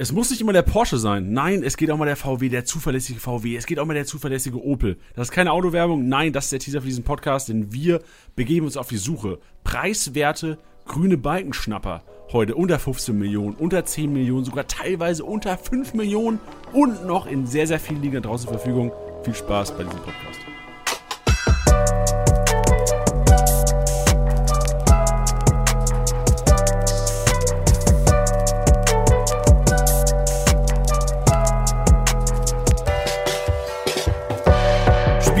Es muss nicht immer der Porsche sein. Nein, es geht auch mal der VW, der zuverlässige VW. Es geht auch mal der zuverlässige Opel. Das ist keine Autowerbung. Nein, das ist der Teaser für diesen Podcast, denn wir begeben uns auf die Suche. Preiswerte grüne Balkenschnapper. Heute unter 15 Millionen, unter 10 Millionen, sogar teilweise unter 5 Millionen und noch in sehr, sehr vielen Ligen draußen Verfügung. Viel Spaß bei diesem Podcast.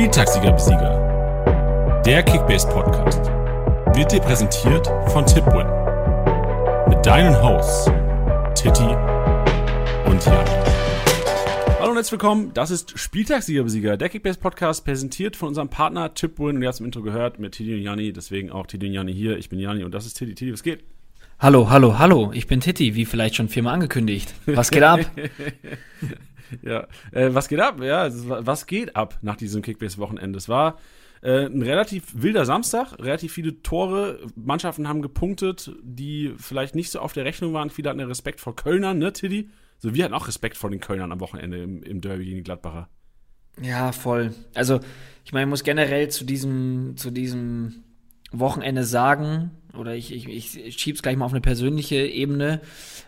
Spieltagssieger-Besieger. Der Kickbase-Podcast wird dir präsentiert von Tipwin. Mit deinen Hosts Titti und Jan. Hallo und herzlich willkommen. Das ist Spieltagssieger-Besieger, der Kickbase-Podcast, präsentiert von unserem Partner Tipwin. Und ihr habt es im Intro gehört mit Titti und Jani, deswegen auch Titti und Jani hier. Ich bin Jani und das ist Titti. Titti, was geht? Hallo, hallo, hallo, ich bin Titti, wie vielleicht schon viermal angekündigt. Was geht ab? Ja, äh, was geht ab? Ja, was geht ab nach diesem Kickbase-Wochenende? Es war äh, ein relativ wilder Samstag, relativ viele Tore. Mannschaften haben gepunktet, die vielleicht nicht so auf der Rechnung waren. Viele hatten Respekt vor Kölnern, ne, Tiddy? So, wir hatten auch Respekt vor den Kölnern am Wochenende im, im Derby gegen die Gladbacher. Ja, voll. Also, ich meine, ich muss generell zu diesem, zu diesem Wochenende sagen, oder ich, ich, ich schieb's gleich mal auf eine persönliche Ebene.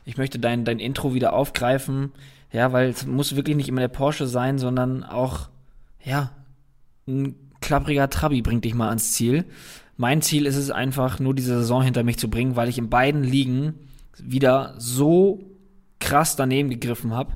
Ich möchte dein, dein Intro wieder aufgreifen. Ja, weil es muss wirklich nicht immer der Porsche sein, sondern auch, ja, ein klappriger Trabi bringt dich mal ans Ziel. Mein Ziel ist es einfach, nur diese Saison hinter mich zu bringen, weil ich in beiden Ligen wieder so krass daneben gegriffen habe.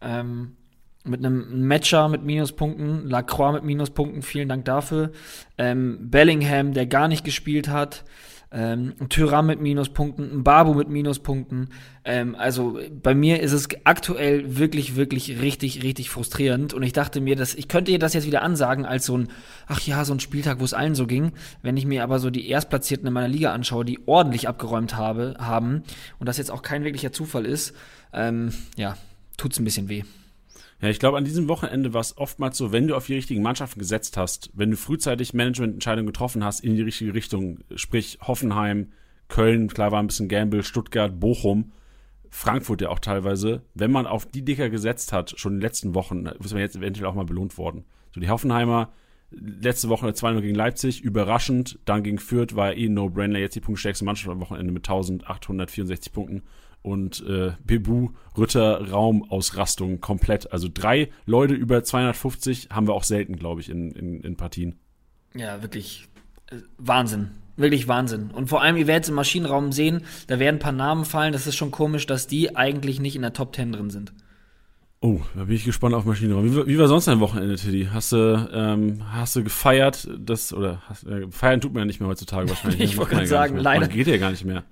Ähm, mit einem Matcher mit Minuspunkten, Lacroix mit Minuspunkten, vielen Dank dafür. Ähm, Bellingham, der gar nicht gespielt hat ähm, ein Tyram mit Minuspunkten, ein Babu mit Minuspunkten. Ähm, also bei mir ist es aktuell wirklich, wirklich richtig, richtig frustrierend. Und ich dachte mir, dass ich könnte ihr das jetzt wieder ansagen als so ein, ach ja, so ein Spieltag, wo es allen so ging. Wenn ich mir aber so die Erstplatzierten in meiner Liga anschaue, die ordentlich abgeräumt habe, haben und das jetzt auch kein wirklicher Zufall ist, ähm, ja, tut's ein bisschen weh. Ja, ich glaube, an diesem Wochenende war es oftmals so, wenn du auf die richtigen Mannschaften gesetzt hast, wenn du frühzeitig Managemententscheidungen getroffen hast in die richtige Richtung, sprich Hoffenheim, Köln, klar war ein bisschen Gamble, Stuttgart, Bochum, Frankfurt ja auch teilweise, wenn man auf die Dicker gesetzt hat, schon in den letzten Wochen, ist man jetzt eventuell auch mal belohnt worden. So die Hoffenheimer, letzte Woche 2-0 gegen Leipzig, überraschend, dann gegen Fürth war eh No-Brainer, jetzt die punktstärkste Mannschaft am Wochenende mit 1864 Punkten und äh, Bebu Rütter Raumausrastung komplett. Also drei Leute über 250 haben wir auch selten, glaube ich, in, in, in Partien. Ja, wirklich äh, Wahnsinn. Wirklich Wahnsinn. Und vor allem, ihr werdet es im Maschinenraum sehen, da werden ein paar Namen fallen. Das ist schon komisch, dass die eigentlich nicht in der Top 10 drin sind. Oh, da bin ich gespannt auf Maschinenraum. Wie, wie war sonst dein Wochenende, Tiddy? Hast du, ähm, hast du gefeiert? Das, oder hast, äh, feiern tut man ja nicht mehr heutzutage wahrscheinlich. ich wollte gerade sagen, leider. Man geht ja gar nicht mehr.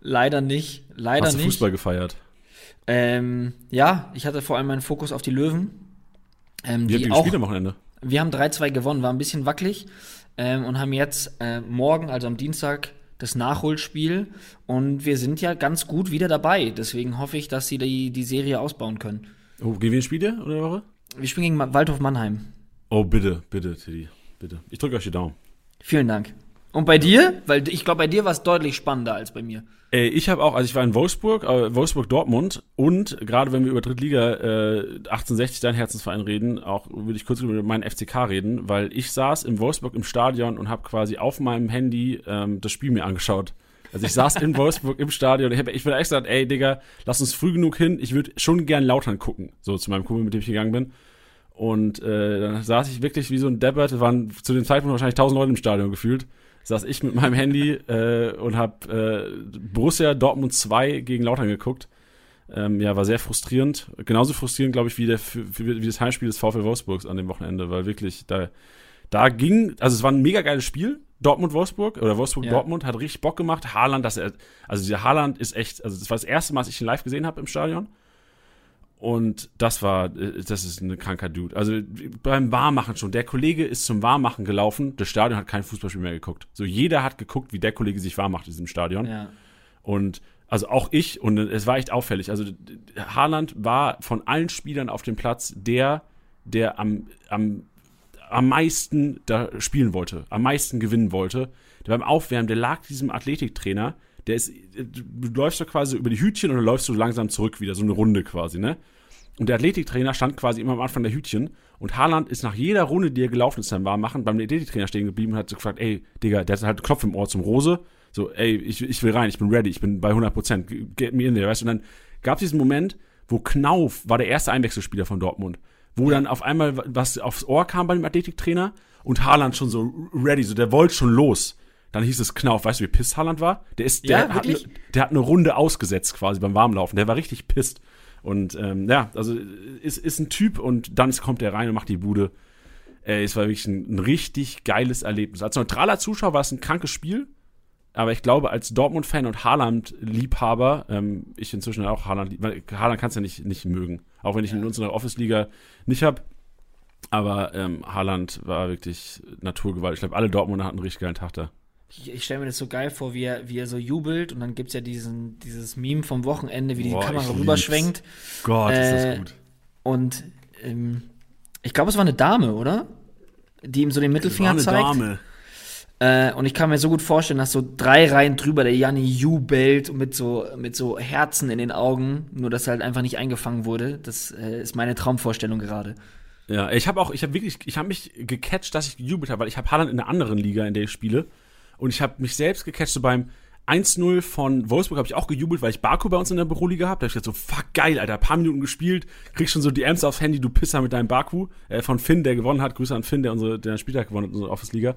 Leider nicht. Leider Hast du nicht. Fußball gefeiert? Ähm, ja, ich hatte vor allem meinen Fokus auf die Löwen. Ähm, Wie die habt ihr gespielt am Wochenende? Wir haben 3-2 gewonnen, war ein bisschen wackelig ähm, und haben jetzt äh, morgen, also am Dienstag, das Nachholspiel und wir sind ja ganz gut wieder dabei. Deswegen hoffe ich, dass sie die, die Serie ausbauen können. Oh, gegen wen spielt ihr oder Woche? Wir spielen gegen Waldhof Mannheim. Oh, bitte, bitte, Teddy, bitte. Ich drücke euch die Daumen. Vielen Dank. Und bei dir? Weil ich glaube, bei dir war es deutlich spannender als bei mir. Äh, ich habe auch, also ich war in Wolfsburg, äh, Wolfsburg-Dortmund und gerade wenn wir über Drittliga äh, 1860, dein Herzensverein reden, auch würde ich kurz über meinen FCK reden, weil ich saß in Wolfsburg im Stadion und habe quasi auf meinem Handy ähm, das Spiel mir angeschaut. Also ich saß in Wolfsburg im Stadion. Ich habe ich würde echt gesagt, ey Digga, lass uns früh genug hin. Ich würde schon gern Lautern gucken, so zu meinem Kumpel, mit dem ich gegangen bin. Und äh, dann saß ich wirklich wie so ein Deppert. Es waren zu dem Zeitpunkt wahrscheinlich tausend Leute im Stadion gefühlt saß ich mit meinem Handy äh, und habe äh, Borussia Dortmund 2 gegen Lautern geguckt. Ähm, ja, war sehr frustrierend. Genauso frustrierend, glaube ich, wie, der, wie das Heimspiel des VfL Wolfsburgs an dem Wochenende, weil wirklich da, da ging, also es war ein mega geiles Spiel. Dortmund-Wolfsburg oder Wolfsburg-Dortmund ja. hat richtig Bock gemacht. Haaland, das, also dieser Haaland ist echt, also das war das erste Mal, dass ich ihn live gesehen habe im Stadion. Und das war, äh, das ist eine kranker Dude. Also beim Warmachen schon. Der Kollege ist zum Warmachen gelaufen. Das Stadion hat kein Fußballspiel mehr geguckt. So jeder hat geguckt, wie der Kollege sich warm macht in diesem Stadion. Ja. Und also auch ich, und es war echt auffällig. Also Haaland war von allen Spielern auf dem Platz der, der am, am, am meisten da spielen wollte, am meisten gewinnen wollte. Der beim Aufwärmen, der lag diesem Athletiktrainer, der ist, du läufst so quasi über die Hütchen und dann läufst du langsam zurück wieder, so eine Runde quasi, ne? Und der Athletiktrainer stand quasi immer am Anfang der Hütchen und Haaland ist nach jeder Runde, die er gelaufen ist, dann war machen, beim Athletiktrainer stehen geblieben und hat so gefragt, ey, Digga, der hat halt einen Knopf im Ohr zum Rose, so, ey, ich, ich will rein, ich bin ready, ich bin bei 100 Prozent, get me in there, weißt du, und dann gab es diesen Moment, wo Knauf war der erste Einwechselspieler von Dortmund, wo dann auf einmal was aufs Ohr kam bei dem Athletiktrainer und Haaland schon so ready, so der wollte schon los. Dann hieß es Knauf, weißt du, wie pisst Haaland war? Der ist, der, Ja, hat, ne, der hat eine Runde ausgesetzt quasi beim Warmlaufen. Der war richtig pisst. Und ähm, ja, also ist, ist ein Typ und dann kommt er rein und macht die Bude. Äh, es war wirklich ein, ein richtig geiles Erlebnis. Als neutraler Zuschauer war es ein krankes Spiel. Aber ich glaube, als Dortmund-Fan und Haaland-Liebhaber, ähm, ich inzwischen auch Haaland, weil Haaland kannst du ja nicht, nicht mögen. Auch wenn ich ihn in unserer Office-Liga nicht habe. Aber ähm, Haaland war wirklich Naturgewalt. Ich glaube, alle Dortmunder hatten einen richtig geilen Tag da. Ich, ich stelle mir das so geil vor, wie er, wie er so jubelt und dann gibt's ja diesen, dieses Meme vom Wochenende, wie die Boah, Kamera rüberschwenkt. Gott, Äh, Und ähm, ich glaube, es war eine Dame, oder? Die ihm so den Mittelfinger zeigt. Äh, und ich kann mir so gut vorstellen, dass so drei Reihen drüber der Janni jubelt mit so, mit so Herzen in den Augen, nur dass er halt einfach nicht eingefangen wurde. Das äh, ist meine Traumvorstellung gerade. Ja, ich habe auch, ich habe wirklich, ich habe mich gecatcht, dass ich gejubelt habe, weil ich habe Haaland in einer anderen Liga, in der ich spiele. Und ich habe mich selbst gecatcht, so beim 1-0 von Wolfsburg habe ich auch gejubelt, weil ich Baku bei uns in der Büroliga habe. Da habe ich gedacht so, fuck geil, Alter, paar Minuten gespielt, kriegst schon so DMs aufs Handy, du Pisser mit deinem Baku. Äh, von Finn, der gewonnen hat. Grüße an Finn, der unsere, der Spieltag gewonnen hat, unsere Office-Liga.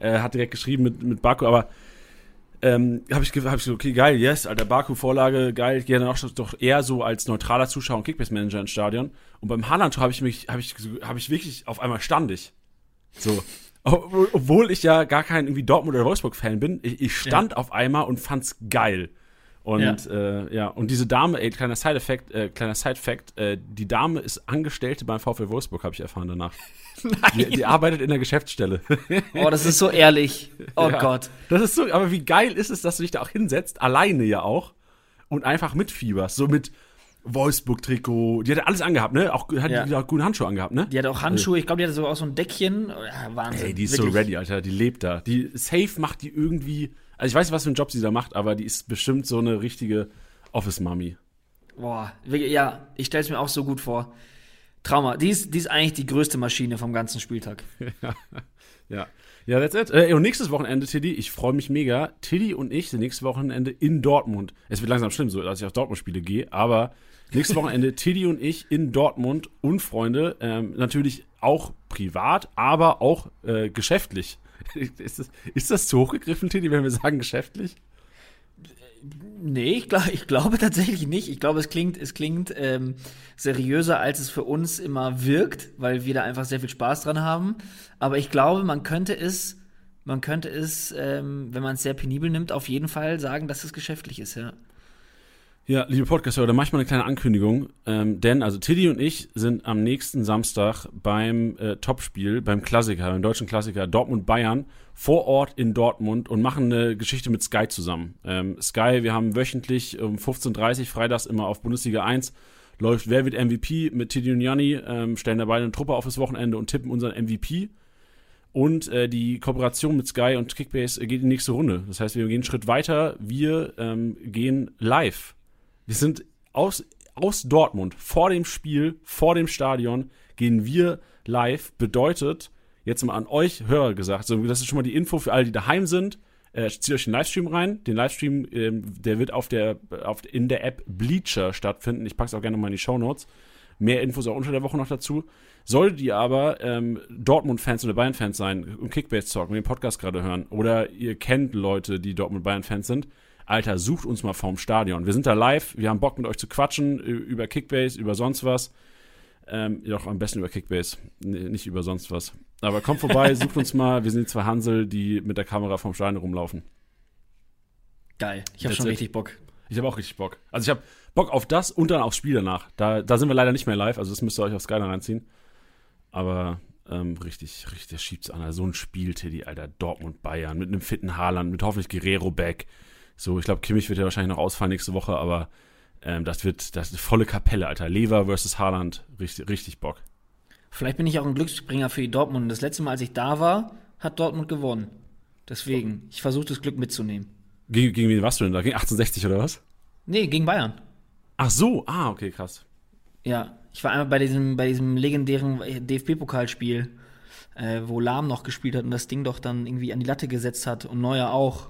Äh, hat direkt geschrieben mit, mit Baku, aber ähm, habe ich, hab ich so, okay, geil, yes, alter Baku-Vorlage, geil, ich gehe dann auch schon- doch eher so als neutraler Zuschauer und Kickbase-Manager ins Stadion. Und beim Haaland-Tor habe ich mich, habe ich, so- hab ich wirklich auf einmal stand ich. So. Ob- Obwohl ich ja gar kein irgendwie Dortmund oder Wolfsburg-Fan bin, ich, ich stand auf einmal und fand's geil. Und ja. Äh, ja, und diese Dame, ey, kleiner Side-Effekt, äh, kleiner Side-Fact, äh, die Dame ist Angestellte beim VfL Wolfsburg, habe ich erfahren danach. Die, die arbeitet in der Geschäftsstelle. Oh, das ist so ehrlich. Oh Ja. Gott. Das ist so, aber wie geil ist es, dass du dich da auch hinsetzt, alleine ja auch, und einfach mitfieberst, so mit Wolfsburg-Trikot, die hat ja alles angehabt, ne? Auch, hat Ja. die auch gute Handschuhe angehabt, ne? Die hat auch Handschuhe, ich glaube, die hatte sogar auch so ein Deckchen. Ja, Wahnsinn. Ey, die ist Wirklich. so ready, Alter, die lebt da. Die safe macht die irgendwie, also ich weiß nicht, was für einen Job sie da macht, aber die ist bestimmt so eine richtige Office-Mami. Boah, ja, ich stelle es mir auch so gut vor. Trauma. Die ist, die ist eigentlich die größte Maschine vom ganzen Spieltag. Ja. Ja, that's it. Äh, und nächstes Wochenende, Tiddy, ich freue mich mega. Tiddy und ich sind nächstes Wochenende in Dortmund. Es wird langsam schlimm, so dass ich auf Dortmund-Spiele gehe, aber nächstes Wochenende Tiddy und ich in Dortmund und Freunde, ähm, natürlich auch privat, aber auch äh, geschäftlich. Ist das, ist das zu hochgegriffen, Tiddy, wenn wir sagen geschäftlich? Nee, ich, glaub, ich glaube tatsächlich nicht. Ich glaube, es klingt, es klingt ähm, seriöser, als es für uns immer wirkt, weil wir da einfach sehr viel Spaß dran haben. Aber ich glaube, man könnte es, man könnte es, ähm, wenn man es sehr penibel nimmt, auf jeden Fall sagen, dass es geschäftlich ist, ja. Ja, liebe Podcaster, da mache ich mal eine kleine Ankündigung. Ähm, denn, also Tiddy und ich sind am nächsten Samstag beim äh, Topspiel, beim Klassiker, beim deutschen Klassiker Dortmund-Bayern, vor Ort in Dortmund und machen eine Geschichte mit Sky zusammen. Ähm, Sky, wir haben wöchentlich um 15.30 Uhr freitags immer auf Bundesliga 1 läuft Wer wird MVP mit Tiddy und Janni, ähm, stellen da beide eine Truppe auf das Wochenende und tippen unseren MVP. Und äh, die Kooperation mit Sky und Kickbase geht in die nächste Runde. Das heißt, wir gehen einen Schritt weiter. Wir ähm, gehen live. Wir sind aus, aus Dortmund, vor dem Spiel, vor dem Stadion, gehen wir live. Bedeutet, jetzt mal an euch Hörer gesagt, so, das ist schon mal die Info für alle, die daheim sind. Äh, zieht euch den Livestream rein. Den Livestream, ähm, der wird auf der, auf, in der App Bleacher stattfinden. Ich packe es auch gerne mal in die Show Notes. Mehr Infos auch unter der Woche noch dazu. Solltet ihr aber ähm, Dortmund-Fans oder Bayern-Fans sein und Kickbase Talk und den Podcast gerade hören oder ihr kennt Leute, die Dortmund-Bayern-Fans sind, Alter, sucht uns mal vorm Stadion. Wir sind da live, wir haben Bock mit euch zu quatschen über Kickbase, über sonst was. Ähm, doch am besten über Kickbase, nicht über sonst was. Aber kommt vorbei, sucht uns mal. Wir sind die zwei Hansel, die mit der Kamera vom Stadion rumlaufen. Geil. Ich habe schon it. richtig Bock. Ich habe auch richtig Bock. Also ich habe Bock auf das und dann aufs Spiel danach. Da, da sind wir leider nicht mehr live, also das müsst ihr euch auf Sky dann reinziehen. Aber ähm, richtig, richtig, der schiebt's an. So ein Spiel, Teddy, Alter, Dortmund, Bayern, mit einem fitten Haaland, mit hoffentlich Guerrero back. So, ich glaube, Kimmich wird ja wahrscheinlich noch ausfallen nächste Woche, aber ähm, das wird, das ist eine volle Kapelle, Alter. Lever versus Haaland, richtig, richtig Bock. Vielleicht bin ich auch ein Glücksbringer für die Dortmund. Das letzte Mal, als ich da war, hat Dortmund gewonnen. Deswegen, ich versuche das Glück mitzunehmen. Gegen, gegen wen warst du denn da? Gegen 1860 oder was? Nee, gegen Bayern. Ach so, ah, okay, krass. Ja, ich war einmal bei diesem, bei diesem legendären DFB-Pokalspiel, äh, wo Lahm noch gespielt hat und das Ding doch dann irgendwie an die Latte gesetzt hat und Neuer auch,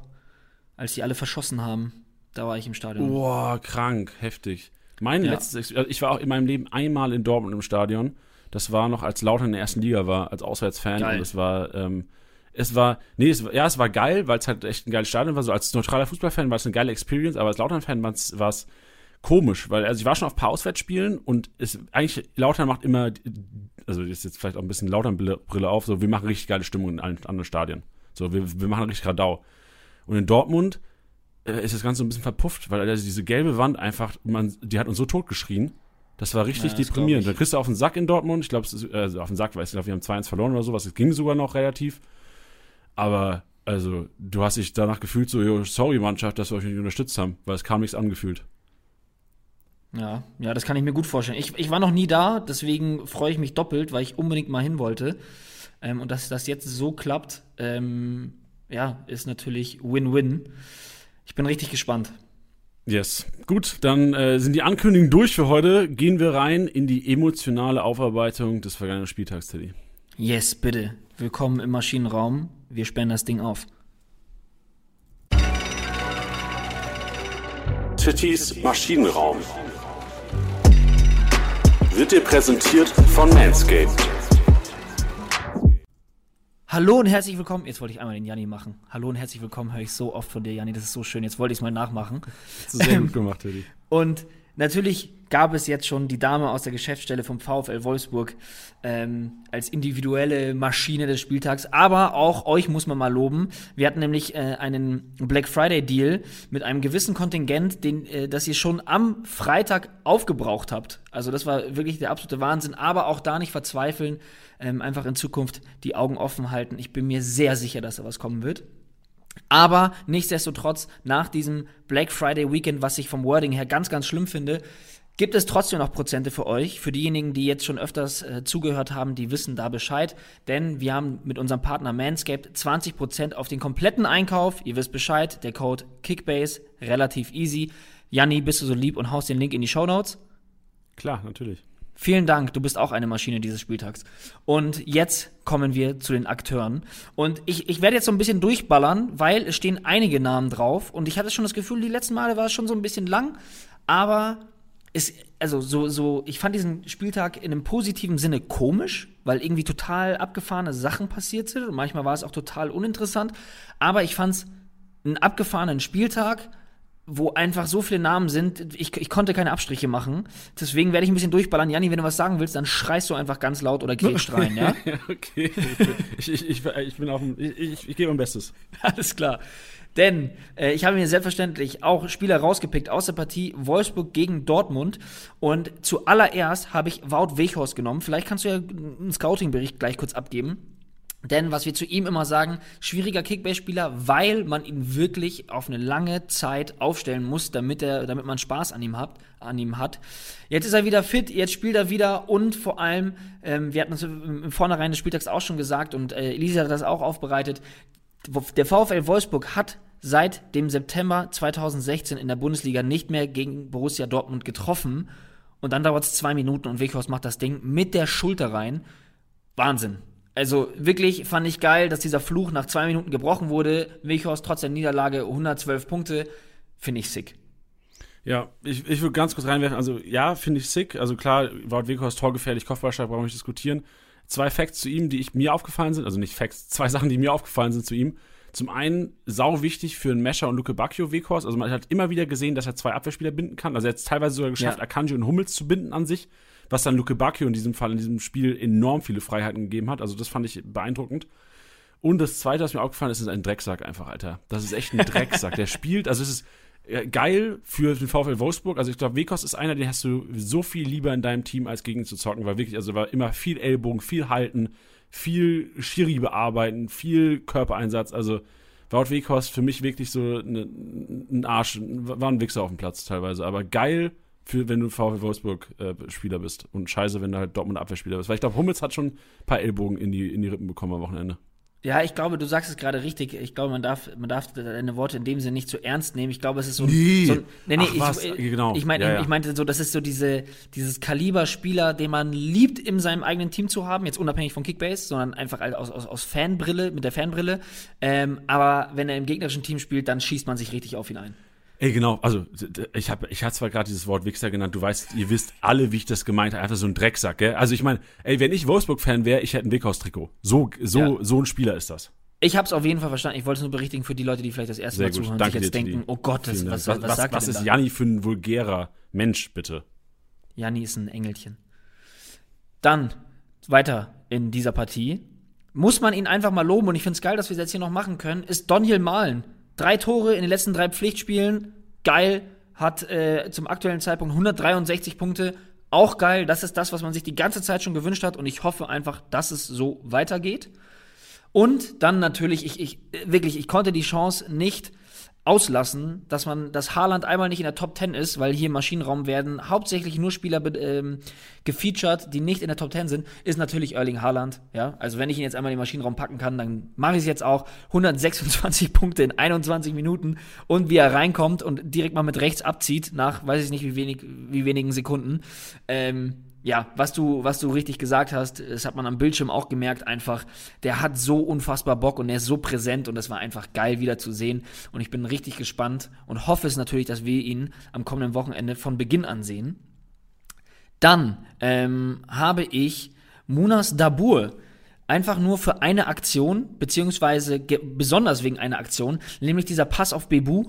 als die alle verschossen haben. Da war ich im Stadion. Boah, krank, heftig. Mein ja. letztes, also ich war auch in meinem Leben einmal in Dortmund im Stadion. Das war noch, als Lautern in der ersten Liga war, als Auswärtsfan. Geil. Und es war, ähm, es war, nee, es war, ja, es war geil, weil es halt echt ein geiles Stadion war. So als neutraler Fußballfan war es eine geile Experience, aber als Lautern-Fan war es komisch, weil, also ich war schon auf ein paar Auswärtsspielen und es, eigentlich, Lautern macht immer, also ist jetzt vielleicht auch ein bisschen Lautern-Brille auf, so, wir machen richtig geile Stimmung in allen anderen Stadien. So, wir, wir machen richtig Radau. Und in Dortmund äh, ist das Ganze so ein bisschen verpufft, weil also diese gelbe Wand einfach, man, die hat uns so totgeschrien. Das war richtig ja, das deprimierend. Dann kriegst du auf den Sack in Dortmund. Ich glaube, also auf den Sack, weil ich glaube, wir haben 2-1 verloren oder sowas. Es ging sogar noch relativ. Aber, also, du hast dich danach gefühlt so, yo, sorry, Mannschaft, dass wir euch nicht unterstützt haben, weil es kam nichts angefühlt. Ja, ja, das kann ich mir gut vorstellen. Ich, ich war noch nie da, deswegen freue ich mich doppelt, weil ich unbedingt mal hin wollte. Ähm, und dass das jetzt so klappt, ähm, ja, ist natürlich Win-Win. Ich bin richtig gespannt. Yes. Gut, dann äh, sind die Ankündigungen durch für heute. Gehen wir rein in die emotionale Aufarbeitung des vergangenen Spieltags, Teddy. Yes, bitte. Willkommen im Maschinenraum. Wir sperren das Ding auf. Tittys Maschinenraum wird dir präsentiert von Manscaped. Hallo und herzlich willkommen. Jetzt wollte ich einmal den Janni machen. Hallo und herzlich willkommen, höre ich so oft von dir, Janni. Das ist so schön. Jetzt wollte ich es mal nachmachen. Das ist sehr gut gemacht, Teddy. Und natürlich gab es jetzt schon die Dame aus der Geschäftsstelle vom VfL Wolfsburg ähm, als individuelle Maschine des Spieltags. Aber auch euch muss man mal loben. Wir hatten nämlich äh, einen Black Friday Deal mit einem gewissen Kontingent, den, äh, das ihr schon am Freitag aufgebraucht habt. Also das war wirklich der absolute Wahnsinn. Aber auch da nicht verzweifeln. Ähm, einfach in Zukunft die Augen offen halten. Ich bin mir sehr sicher, dass da was kommen wird. Aber nichtsdestotrotz, nach diesem Black Friday Weekend, was ich vom Wording her ganz, ganz schlimm finde, gibt es trotzdem noch Prozente für euch. Für diejenigen, die jetzt schon öfters äh, zugehört haben, die wissen da Bescheid. Denn wir haben mit unserem Partner Manscaped 20% auf den kompletten Einkauf. Ihr wisst Bescheid, der Code Kickbase, relativ easy. Janni, bist du so lieb und haust den Link in die Show Notes? Klar, natürlich. Vielen Dank, du bist auch eine Maschine dieses Spieltags. Und jetzt kommen wir zu den Akteuren. Und ich, ich werde jetzt so ein bisschen durchballern, weil es stehen einige Namen drauf. Und ich hatte schon das Gefühl, die letzten Male war es schon so ein bisschen lang. Aber es, also so, so, ich fand diesen Spieltag in einem positiven Sinne komisch, weil irgendwie total abgefahrene Sachen passiert sind. Und manchmal war es auch total uninteressant. Aber ich fand es einen abgefahrenen Spieltag wo einfach so viele Namen sind, ich, ich konnte keine Abstriche machen. Deswegen werde ich ein bisschen durchballern. Janni, wenn du was sagen willst, dann schreist du einfach ganz laut oder grätschst rein, ja? okay. Ich, ich, ich, ich, bin auf dem, ich, ich, ich gebe mein Bestes. Alles klar. Denn äh, ich habe mir selbstverständlich auch Spieler rausgepickt aus der Partie Wolfsburg gegen Dortmund. Und zuallererst habe ich Wout Weghorst genommen. Vielleicht kannst du ja einen Scouting-Bericht gleich kurz abgeben. Denn was wir zu ihm immer sagen, schwieriger Kickbase-Spieler, weil man ihn wirklich auf eine lange Zeit aufstellen muss, damit er, damit man Spaß an ihm hat, an ihm hat. Jetzt ist er wieder fit, jetzt spielt er wieder und vor allem, ähm, wir hatten es im Vornherein des Spieltags auch schon gesagt und äh, Elisa hat das auch aufbereitet. Der VfL Wolfsburg hat seit dem September 2016 in der Bundesliga nicht mehr gegen Borussia Dortmund getroffen. Und dann dauert es zwei Minuten und Weghorst macht das Ding mit der Schulter rein. Wahnsinn. Also wirklich fand ich geil, dass dieser Fluch nach zwei Minuten gebrochen wurde. Weghorst trotz der Niederlage 112 Punkte. Finde ich sick. Ja, ich, ich würde ganz kurz reinwerfen. Also, ja, finde ich sick. Also, klar, Wout Weghorst torgefährlich, Kopfballstark, brauchen wir nicht diskutieren. Zwei Facts zu ihm, die ich, mir aufgefallen sind. Also, nicht Facts, zwei Sachen, die mir aufgefallen sind zu ihm. Zum einen, sau wichtig für einen Mescher und Luke Bacchio Weghorst. Also, man hat immer wieder gesehen, dass er zwei Abwehrspieler binden kann. Also, er hat es teilweise sogar geschafft, ja. Akanji und Hummels zu binden an sich was dann Luke Bacchio in diesem Fall, in diesem Spiel enorm viele Freiheiten gegeben hat. Also das fand ich beeindruckend. Und das Zweite, was mir aufgefallen ist, ist ein Drecksack einfach, Alter. Das ist echt ein Drecksack. Der spielt, also es ist geil für den VfL Wolfsburg. Also ich glaube, Wekos ist einer, den hast du so viel lieber in deinem Team als gegen zu zocken, weil wirklich, also war immer viel Ellbogen, viel halten, viel Schiri bearbeiten, viel Körpereinsatz. Also Wout Wekos für mich wirklich so eine, ein Arsch, war ein Wichser auf dem Platz teilweise, aber geil für, wenn du VfL Wolfsburg-Spieler äh, bist. Und scheiße, wenn du halt Dortmund Abwehrspieler bist. Weil ich glaube, Hummels hat schon ein paar Ellbogen in die, in die Rippen bekommen am Wochenende. Ja, ich glaube, du sagst es gerade richtig. Ich glaube, man darf, man darf deine Worte in dem Sinne nicht zu ernst nehmen. Ich glaube, es ist so ein. Nee. So ein nee, nee, Ach, ich, was? Genau. ich, mein, Ja, ja. ich meinte so, das ist so diese, dieses Kaliber-Spieler, den man liebt, in seinem eigenen Team zu haben. Jetzt unabhängig von Kickbase, sondern einfach aus, aus, aus Fanbrille, mit der Fanbrille. Ähm, aber wenn er im gegnerischen Team spielt, dann schießt man sich richtig auf ihn ein. Ey, genau, also ich habe ich hab zwar gerade dieses Wort Wichser genannt, du weißt, ihr wisst alle, wie ich das gemeint habe, einfach so ein Drecksack, gell? Also ich meine, ey, wenn ich Wolfsburg-Fan wäre, ich hätte ein Wickhaus-Trikot. So, so, Ja. so ein Spieler ist das. Ich habe es auf jeden Fall verstanden. Ich wollte es nur berichtigen für die Leute, die vielleicht das erste Sehr Mal zuhören und sich jetzt denken, oh Gott, was, Dank. was, was, sagt was ist? Janni für ein vulgärer Mensch, bitte? Janni ist ein Engelchen. Dann weiter in dieser Partie. Muss man ihn einfach mal loben und ich finde es geil, dass wir es jetzt hier noch machen können, ist Donjel Malen. Drei Tore in den letzten drei Pflichtspielen. Geil. Hat äh, zum aktuellen Zeitpunkt 163 Punkte. Auch geil. Das ist das, was man sich die ganze Zeit schon gewünscht hat und ich hoffe einfach, dass es so weitergeht. Und dann natürlich, ich, ich, wirklich, ich konnte die Chance nicht auslassen, dass man, dass Haaland einmal nicht in der Top 10 ist, weil hier im Maschinenraum werden hauptsächlich nur Spieler ähm, gefeatured, die nicht in der Top 10 sind, ist natürlich Erling Haaland, ja. Also wenn ich ihn jetzt einmal in den Maschinenraum packen kann, dann mache ich es jetzt auch. 126 Punkte in 21 Minuten und wie er reinkommt und direkt mal mit rechts abzieht, nach, weiß ich nicht, wie wenig, wie wenigen Sekunden, ähm, ja, was du, was du richtig gesagt hast, das hat man am Bildschirm auch gemerkt, einfach, der hat so unfassbar Bock und er ist so präsent und das war einfach geil wieder zu sehen. Und ich bin richtig gespannt und hoffe es natürlich, dass wir ihn am kommenden Wochenende von Beginn an sehen. Dann ähm, habe ich Munas Dabur einfach nur für eine Aktion, beziehungsweise besonders wegen einer Aktion, nämlich dieser Pass auf Bebu.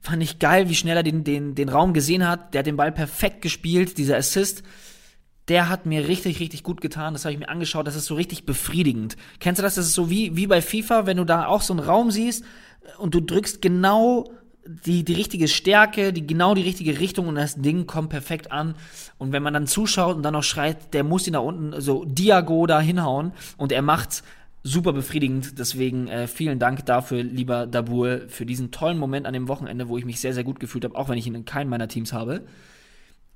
Fand ich geil, wie schnell er den, den, den Raum gesehen hat. Der hat den Ball perfekt gespielt, dieser Assist. Der hat mir richtig, richtig gut getan. Das habe ich mir angeschaut. Das ist so richtig befriedigend. Kennst du das? Das ist so wie, wie bei FIFA, wenn du da auch so einen Raum siehst und du drückst genau die, die richtige Stärke, die, genau die richtige Richtung und das Ding kommt perfekt an. Und wenn man dann zuschaut und dann noch schreit, der muss ihn da unten so Diago da hinhauen und er macht's super befriedigend. Deswegen äh, vielen Dank dafür, lieber Dabur, für diesen tollen Moment an dem Wochenende, wo ich mich sehr, sehr gut gefühlt habe, auch wenn ich ihn in keinem meiner Teams habe.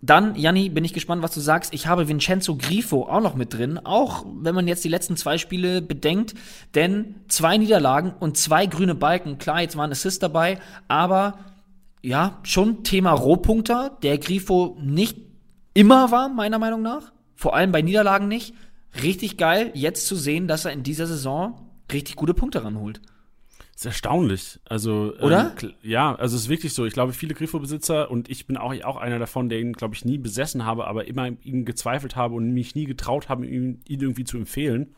Dann, Janni, bin ich gespannt, was du sagst. Ich habe Vincenzo Grifo auch noch mit drin, auch wenn man jetzt die letzten zwei Spiele bedenkt, denn zwei Niederlagen und zwei grüne Balken. Klar, jetzt war ein Assist dabei, aber ja, schon Thema Rohpunkter, der Grifo nicht immer war, meiner Meinung nach. Vor allem bei Niederlagen nicht. Richtig geil, jetzt zu sehen, dass er in dieser Saison richtig gute Punkte ranholt. Ist erstaunlich. Also, Oder? Ähm, ja, also es ist wirklich so. Ich glaube, viele Grifo-Besitzer und ich bin auch, auch einer davon, der ihn, glaube ich, nie besessen habe, aber immer ihn gezweifelt habe und mich nie getraut habe, ihn, ihn irgendwie zu empfehlen.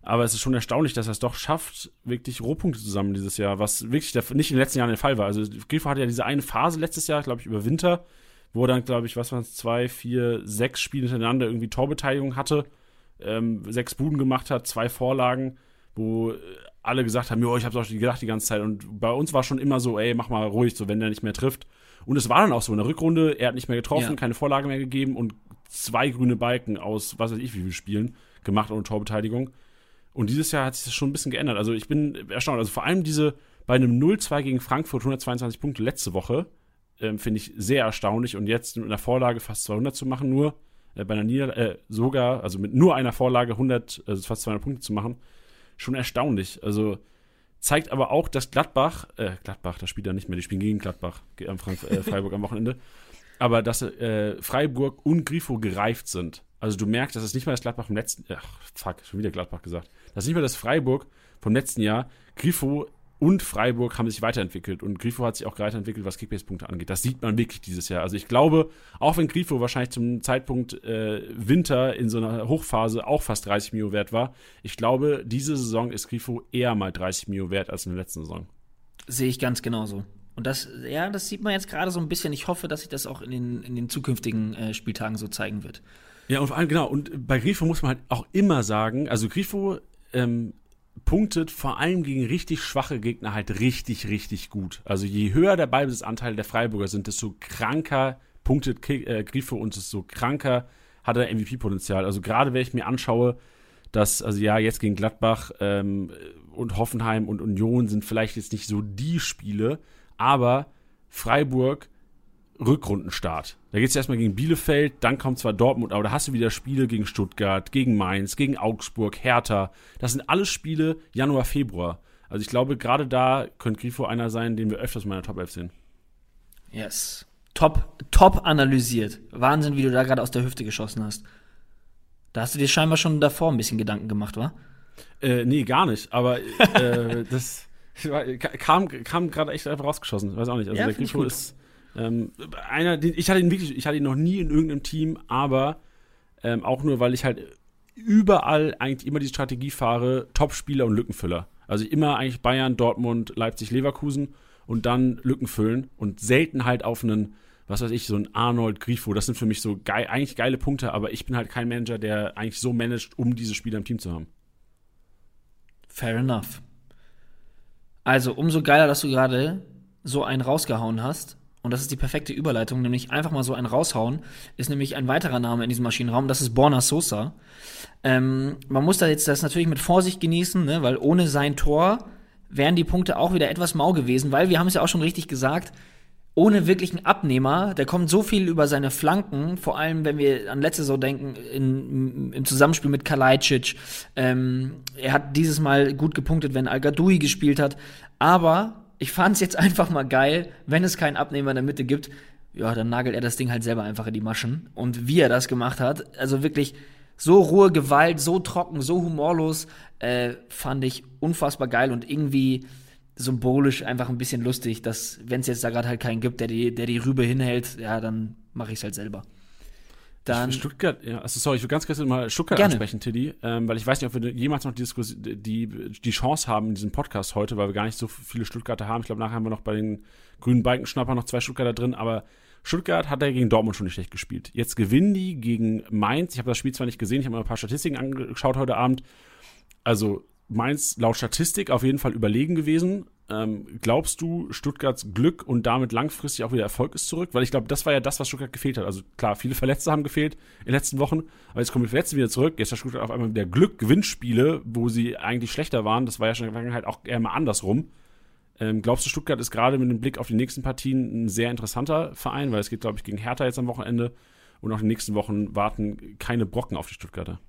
Aber es ist schon erstaunlich, dass er es doch schafft, wirklich Rohpunkte zu sammeln dieses Jahr, was wirklich nicht in den letzten Jahren der Fall war. Also Grifo hatte ja diese eine Phase letztes Jahr, glaube ich, über Winter, wo er dann, glaube ich, was waren es, zwei, vier, sechs Spiele hintereinander irgendwie Torbeteiligung hatte, ähm, sechs Buden gemacht hat, zwei Vorlagen, wo äh, alle gesagt haben, jo, ich hab's auch schon gedacht die ganze Zeit. Und bei uns war schon immer so, ey, mach mal ruhig, so wenn der nicht mehr trifft. Und es war dann auch so in der Rückrunde, er hat nicht mehr getroffen, Ja. keine Vorlage mehr gegeben und zwei grüne Balken aus, was weiß ich, wie viel Spielen gemacht ohne Torbeteiligung. Und dieses Jahr hat sich das schon ein bisschen geändert. Also ich bin erstaunt. Also vor allem diese bei einem 0-2 gegen Frankfurt 122 Punkte letzte Woche ähm, finde ich sehr erstaunlich. Und jetzt mit einer Vorlage fast 200 zu machen, nur äh, bei einer Nieder äh, sogar, also mit nur einer Vorlage 100, also fast 200 Punkte zu machen, schon erstaunlich. Also zeigt aber auch, dass Gladbach, äh, Gladbach, das spielt er nicht mehr, die spielen gegen Gladbach am Frank äh, Freiburg am Wochenende, aber dass äh, Freiburg und Grifo gereift sind. Also du merkst, dass es nicht mal das Gladbach vom letzten, ach fuck, schon wieder Gladbach gesagt, das ist nicht mal das Freiburg vom letzten Jahr. Grifo und Freiburg haben sich weiterentwickelt und Grifo hat sich auch weiterentwickelt, was Kickbase-Punkte angeht. Das sieht man wirklich dieses Jahr. Also ich glaube, auch wenn Grifo wahrscheinlich zum Zeitpunkt äh, Winter in so einer Hochphase auch fast 30 Mio wert war, ich glaube, diese Saison ist Grifo eher mal 30 Mio wert als in der letzten Saison. Sehe ich ganz genauso. Und das, ja, das sieht man jetzt gerade so ein bisschen. Ich hoffe, dass sich das auch in den, in den zukünftigen äh, Spieltagen so zeigen wird. Ja, und vor allem, genau, und bei Grifo muss man halt auch immer sagen, also Grifo ähm, punktet vor allem gegen richtig schwache Gegner halt richtig, richtig gut. Also je höher der Ballbesitzanteil der Freiburger sind, desto kranker punktet Ki- äh, Grifo und desto kranker hat er MVP-Potenzial. Also gerade wenn ich mir anschaue, dass, also ja, jetzt gegen Gladbach ähm, und Hoffenheim und Union sind vielleicht jetzt nicht so die Spiele, aber Freiburg Rückrundenstart. Da geht es erstmal gegen Bielefeld, dann kommt zwar Dortmund, aber da hast du wieder Spiele gegen Stuttgart, gegen Mainz, gegen Augsburg, Hertha. Das sind alles Spiele Januar, Februar. Also ich glaube, gerade da könnte Grifo einer sein, den wir öfters in meiner Top 11 sehen. Yes. Top, top analysiert. Wahnsinn, wie du da gerade aus der Hüfte geschossen hast. Da hast du dir scheinbar schon davor ein bisschen Gedanken gemacht, wa? Äh, nee, gar nicht. Aber äh, das kam, kam gerade echt einfach rausgeschossen. Weiß auch nicht. Also Ja, der Grifo ist ähm, einer, den, ich hatte ihn wirklich, ich hatte ihn noch nie in irgendeinem Team, aber ähm, auch nur, weil ich halt überall eigentlich immer die Strategie fahre, Top-Spieler und Lückenfüller. Also immer eigentlich Bayern, Dortmund, Leipzig, Leverkusen und dann Lücken füllen und selten halt auf einen, was weiß ich, so ein Arnold Grifo. Das sind für mich so geil, eigentlich geile Punkte, aber ich bin halt kein Manager, der eigentlich so managt, um diese Spieler im Team zu haben. Fair enough. Also, umso geiler, dass du gerade so einen rausgehauen hast. Und das ist die perfekte Überleitung, nämlich einfach mal so einen raushauen, ist nämlich ein weiterer Name in diesem Maschinenraum, das ist Borna Sosa. Ähm, man muss da jetzt das natürlich mit Vorsicht genießen, ne, weil ohne sein Tor wären die Punkte auch wieder etwas mau gewesen, weil wir haben es ja auch schon richtig gesagt, ohne wirklichen Abnehmer, der kommt so viel über seine Flanken, vor allem wenn wir an letzte Saison denken, in, im Zusammenspiel mit Kalajdzic. Ähm, er hat dieses Mal gut gepunktet, wenn Al Gadoui gespielt hat. Aber ich fand es jetzt einfach mal geil, wenn es keinen Abnehmer in der Mitte gibt, ja, dann nagelt er das Ding halt selber einfach in die Maschen. Und wie er das gemacht hat, also wirklich so rohe Gewalt, so trocken, so humorlos, äh, fand ich unfassbar geil und irgendwie symbolisch einfach ein bisschen lustig, dass, wenn es jetzt da gerade halt keinen gibt, der die, der die Rübe hinhält, ja, dann mache ich es halt selber. Dann, Stuttgart, ja, also sorry, ich will ganz kurz mal Stuttgart Gerne. ansprechen, Tiddy, ähm, weil ich weiß nicht, ob wir jemals noch die, Diskus die, die Chance haben in diesem Podcast heute, weil wir gar nicht so viele Stuttgarter haben. Ich glaube, nachher haben wir noch bei den grünen Balkenschnapper noch zwei Stuttgarter drin, aber Stuttgart hat ja gegen Dortmund schon nicht schlecht gespielt. Jetzt gewinnen die gegen Mainz. Ich habe das Spiel zwar nicht gesehen, ich habe mir ein paar Statistiken angeschaut heute Abend. Also Mainz laut Statistik auf jeden Fall überlegen gewesen. Ähm, glaubst du, Stuttgarts Glück und damit langfristig auch wieder Erfolg ist zurück? Weil ich glaube, das war ja das, was Stuttgart gefehlt hat. Also klar, viele Verletzte haben gefehlt in den letzten Wochen, aber jetzt kommen die Verletzten wieder zurück. Jetzt hat Stuttgart auf einmal wieder Glück, Gewinnspiele, wo sie eigentlich schlechter waren. Das war ja schon in der Vergangenheit auch eher mal andersrum. Ähm, glaubst du, Stuttgart ist gerade mit dem Blick auf die nächsten Partien ein sehr interessanter Verein? Weil es geht, glaube ich, gegen Hertha jetzt am Wochenende und auch in den nächsten Wochen warten keine Brocken auf die Stuttgarter.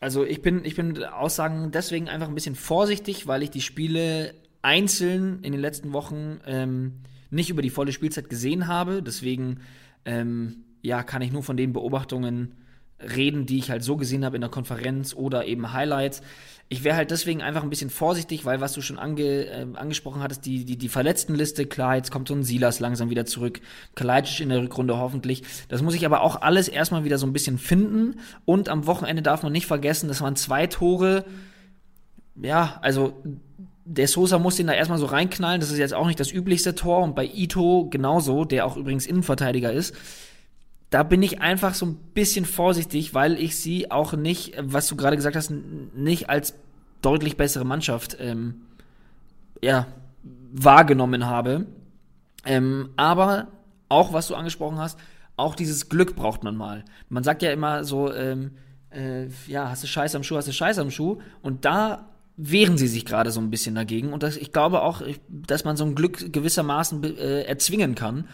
Also ich bin, ich bin mit Aussagen deswegen einfach ein bisschen vorsichtig, weil ich die Spiele einzeln in den letzten Wochen ähm, nicht über die volle Spielzeit gesehen habe. Deswegen ähm, ja, kann ich nur von den Beobachtungen reden, die ich halt so gesehen habe in der Konferenz oder eben Highlights. Ich wäre halt deswegen einfach ein bisschen vorsichtig, weil was du schon ange, äh, angesprochen hattest, die, die, die Verletztenliste, klar, jetzt kommt so ein Silas langsam wieder zurück, Kalajdzic in der Rückrunde hoffentlich. Das muss ich aber auch alles erstmal wieder so ein bisschen finden. Und am Wochenende darf man nicht vergessen, das waren zwei Tore. Ja, also der Sosa muss den da erstmal so reinknallen. Das ist jetzt auch nicht das üblichste Tor. Und bei Ito genauso, der auch übrigens Innenverteidiger ist. Da bin ich einfach so ein bisschen vorsichtig, weil ich sie auch nicht, was du gerade gesagt hast, nicht als deutlich bessere Mannschaft ähm, ja, wahrgenommen habe. Ähm, aber auch, was du angesprochen hast, auch dieses Glück braucht man mal. Man sagt ja immer so, ähm, äh, ja, hast du Scheiß am Schuh, hast du Scheiß am Schuh. Und da wehren sie sich gerade so ein bisschen dagegen. Und das, ich glaube auch, dass man so ein Glück gewissermaßen äh, erzwingen kann.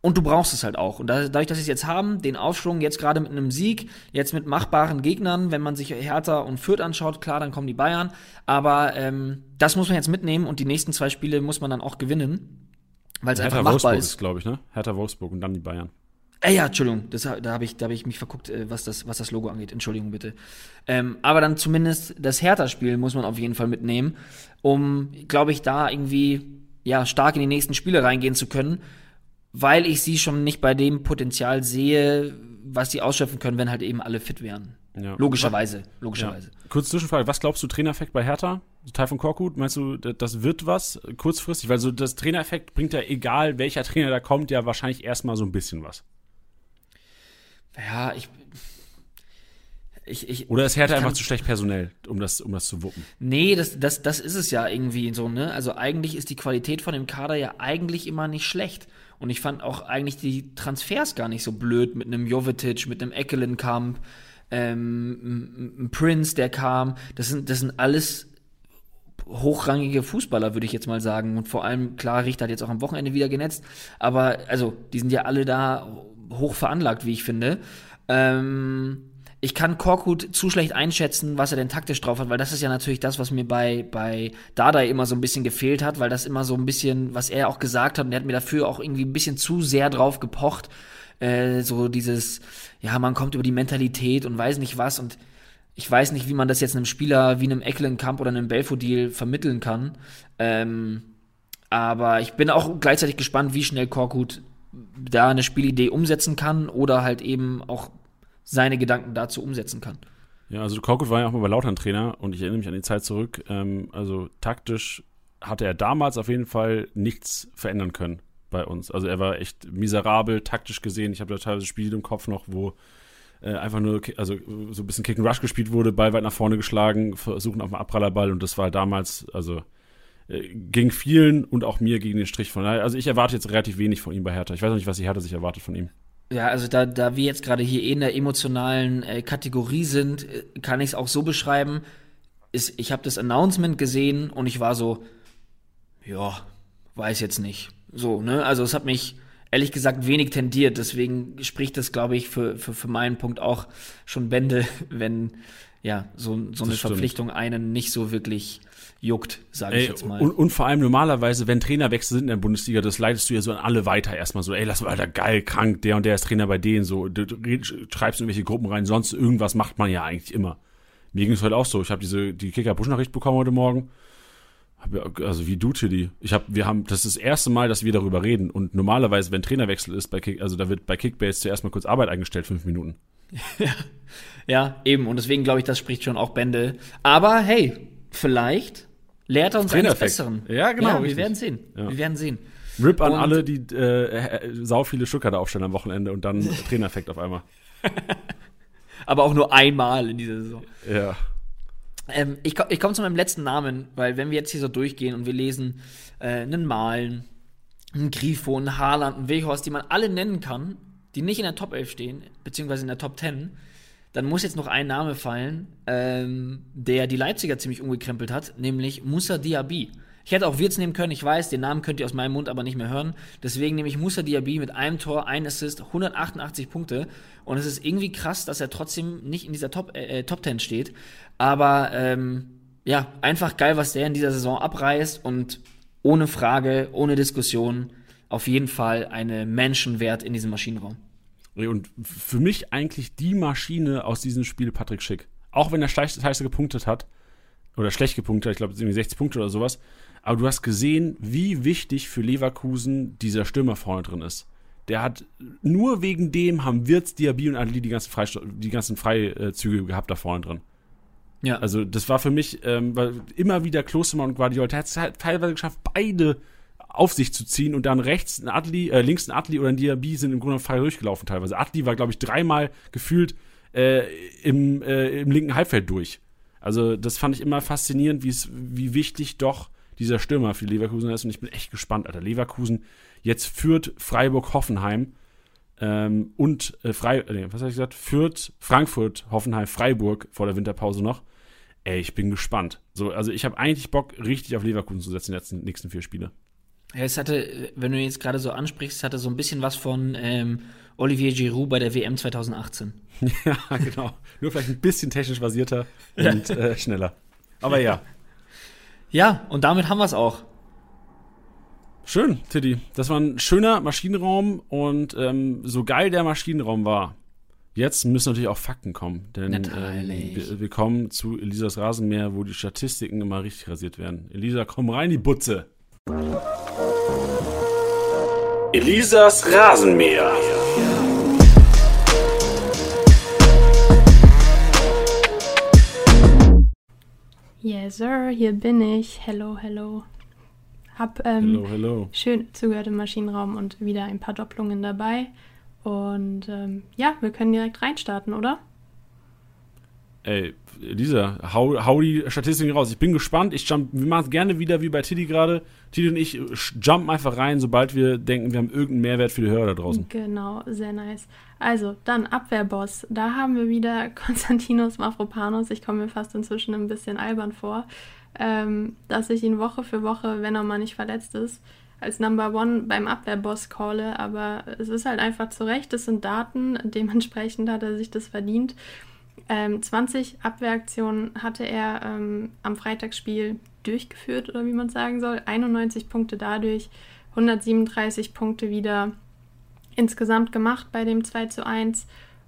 Und du brauchst es halt auch. Und da, dadurch, dass sie es jetzt haben, den Aufschwung jetzt gerade mit einem Sieg, jetzt mit machbaren Gegnern, wenn man sich Hertha und Fürth anschaut, klar, dann kommen die Bayern. Aber ähm, das muss man jetzt mitnehmen und die nächsten zwei Spiele muss man dann auch gewinnen, weil es einfach Hertha machbar Wolfsburg ist. ist, glaube ich, ne? Hertha Wolfsburg und dann die Bayern. Äh, ja, Entschuldigung, das, da habe ich, da hab ich mich verguckt, äh, was das, was das Logo angeht. Entschuldigung bitte. Ähm, aber dann zumindest das Hertha-Spiel muss man auf jeden Fall mitnehmen, um, glaube ich, da irgendwie ja stark in die nächsten Spiele reingehen zu können, weil ich sie schon nicht bei dem Potenzial sehe, was sie ausschöpfen können, wenn halt eben alle fit wären. Ja. Logischerweise, Ja. logischerweise. Kurz Zwischenfrage, was glaubst du, Trainereffekt bei Hertha? Teil von Korkut, meinst du, das wird was kurzfristig? Weil so das Trainereffekt bringt ja, egal welcher Trainer da kommt, ja wahrscheinlich erstmal so ein bisschen was. Ja, ich. Ich, ich, Oder ist Hertha einfach zu schlecht personell, um das, um das zu wuppen? Nee, das, das, das ist es ja irgendwie so, ne? Also eigentlich ist die Qualität von dem Kader ja eigentlich immer nicht schlecht. Und ich fand auch eigentlich die Transfers gar nicht so blöd mit einem Jovetic, mit einem Eckelenkamp, ähm, ein Prince, der kam. Das sind, das sind alles hochrangige Fußballer, würde ich jetzt mal sagen. Und vor allem, klar, Richter hat jetzt auch am Wochenende wieder genetzt, aber also, die sind ja alle da hoch veranlagt, wie ich finde. Ähm, ich kann Korkut zu schlecht einschätzen, was er denn taktisch drauf hat, weil das ist ja natürlich das, was mir bei, bei Dardai immer so ein bisschen gefehlt hat, weil das immer so ein bisschen, was er auch gesagt hat, und er hat mir dafür auch irgendwie ein bisschen zu sehr drauf gepocht, äh, so dieses, ja, man kommt über die Mentalität und weiß nicht was und ich weiß nicht, wie man das jetzt einem Spieler wie einem Ecklenkamp oder einem Belfodil vermitteln kann. Ähm, aber ich bin auch gleichzeitig gespannt, wie schnell Korkut da eine Spielidee umsetzen kann oder halt eben auch seine Gedanken dazu umsetzen kann. Ja, also Korkut war ja auch mal bei Lautern Trainer und ich erinnere mich an die Zeit zurück. Ähm, also taktisch hatte er damals auf jeden Fall nichts verändern können bei uns. Also er war echt miserabel, taktisch gesehen. Ich habe da teilweise Spiele im Kopf noch, wo äh, einfach nur, also so ein bisschen Kick and Rush gespielt wurde, Ball weit nach vorne geschlagen, versuchen auf den Abprallerball und das war damals, also ging vielen und auch mir gegen den Strich von. Also ich erwarte jetzt relativ wenig von ihm bei Hertha. Ich weiß noch nicht, was die Hertha sich erwartet von ihm. Ja, also da, da wir jetzt gerade hier eh in der emotionalen äh, Kategorie sind, äh, kann ich es auch so beschreiben. Ist, ich habe das Announcement gesehen und ich war so, ja, weiß jetzt nicht. So, ne? Also es hat mich ehrlich gesagt wenig tendiert. Deswegen spricht das, glaube ich, für, für, für meinen Punkt auch schon Bände, wenn ja so, so eine Verpflichtung einen nicht so wirklich juckt, sage ich jetzt mal. Und, und, vor allem normalerweise, wenn Trainerwechsel sind in der Bundesliga, das leitest du ja so an alle weiter erstmal so, ey, lass mal, Alter, geil, krank, der und der ist Trainer bei denen, so, du, du schreibst irgendwelche Gruppen rein, sonst irgendwas macht man ja eigentlich immer. Mir ging es heute auch so, ich habe diese, die Kicker-Push-Nachricht bekommen heute Morgen, also wie du, Tilly. Ich habe, wir haben, das ist das erste Mal, dass wir darüber reden. Und normalerweise, wenn Trainerwechsel ist bei Kick, also da wird bei Kickbase zuerst mal kurz Arbeit eingestellt, fünf Minuten. ja, ja, eben. Und deswegen glaube ich, das spricht schon auch Bände. Aber hey, vielleicht lehrt uns eines Besseren. Ja, genau. Ja, wir werden sehen. Ja. Wir werden sehen. Rip an und alle, die äh, sau viele Stuttgart da aufstellen am Wochenende und dann Trainereffekt auf einmal. Aber auch nur einmal in dieser Saison. Ja. Ähm, ich ich komme zu meinem letzten Namen, weil wenn wir jetzt hier so durchgehen und wir lesen äh, einen Malen, einen Grifo, einen Haaland, einen Weghorst, die man alle nennen kann, die nicht in der Top 11 stehen, beziehungsweise in der Top 10, dann muss jetzt noch ein Name fallen, ähm, der die Leipziger ziemlich umgekrempelt hat, nämlich Musa Diaby. Ich hätte auch Wirtz nehmen können, ich weiß, den Namen könnt ihr aus meinem Mund aber nicht mehr hören. Deswegen nehme ich Musa Diaby mit einem Tor, ein Assist, 188 Punkte. Und es ist irgendwie krass, dass er trotzdem nicht in dieser Top, äh, Top 10 steht. Aber ähm, ja, einfach geil, was der in dieser Saison abreißt und ohne Frage, ohne Diskussion auf jeden Fall eine Menschenwert in diesem Maschinenraum. Und für mich eigentlich die Maschine aus diesem Spiel Patrick Schick. Auch wenn er scheiße gepunktet hat, oder schlecht gepunktet, ich glaube, irgendwie 60 Punkte oder sowas, aber du hast gesehen, wie wichtig für Leverkusen dieser Stürmer vorne drin ist. Der hat nur wegen dem haben Wirtz, Diaby und Adli die ganzen, Freist die ganzen Freizüge gehabt da vorne drin. Ja. Also das war für mich ähm, immer wieder Klostermann und Guardiola. Der hat es halt teilweise geschafft, beide auf sich zu ziehen und dann rechts ein Adli, äh, links ein Adli oder ein Diaby sind im Grunde frei durchgelaufen teilweise. Adli war, glaube ich, dreimal gefühlt äh, im, äh, im linken Halbfeld durch. Also das fand ich immer faszinierend, wie wichtig doch dieser Stürmer für Leverkusen ist. Und ich bin echt gespannt, Alter. Leverkusen jetzt führt Freiburg-Hoffenheim ähm, und äh, Frei, äh, was habe ich gesagt? Führt Frankfurt, Hoffenheim, Freiburg vor der Winterpause noch. Ey, ich bin gespannt. So, also ich habe eigentlich Bock, richtig auf Leverkusen zu setzen, die letzten, nächsten vier Spiele. Ja, es hatte, wenn du jetzt gerade so ansprichst, hatte so ein bisschen was von ähm, Olivier Giroud bei der WM 2018. ja, genau. Nur vielleicht ein bisschen technisch basierter und äh, schneller. Aber ja. Ja, und damit haben wir es auch. Schön, Tiddy. Das war ein schöner Maschinenraum und ähm, so geil der Maschinenraum war. Jetzt müssen natürlich auch Fakten kommen, denn ähm, wir, wir, kommen zu Elisas Rasenmäher, wo die Statistiken immer richtig rasiert werden. Elisa, komm rein, die Butze. Elisas Rasenmäher. Yes, sir, hier bin ich. Hello, hello. Hab ähm, hello, hello. schön zugehört im Maschinenraum und wieder ein paar Doppelungen dabei. Und ähm, ja, wir können direkt reinstarten, oder? Ey, Lisa, hau, hau die Statistiken raus. Ich bin gespannt. Ich jump, wir machen es gerne wieder wie bei Tiddy gerade. Tiddy und ich jumpen einfach rein, sobald wir denken, wir haben irgendeinen Mehrwert für die Hörer da draußen. Genau, sehr nice. Also, dann Abwehrboss. Da haben wir wieder Konstantinos Mafropanos. Ich komme mir fast inzwischen ein bisschen albern vor, ähm, dass ich ihn Woche für Woche, wenn er mal nicht verletzt ist, als Number One beim Abwehrboss calle. Aber es ist halt einfach zu Recht. Das sind Daten. Dementsprechend hat er sich das verdient. Ähm, 20 Abwehraktionen hatte er ähm, am Freitagsspiel durchgeführt, oder wie man sagen soll. 91 Punkte dadurch, 137 Punkte wieder insgesamt gemacht bei dem 2 zu 1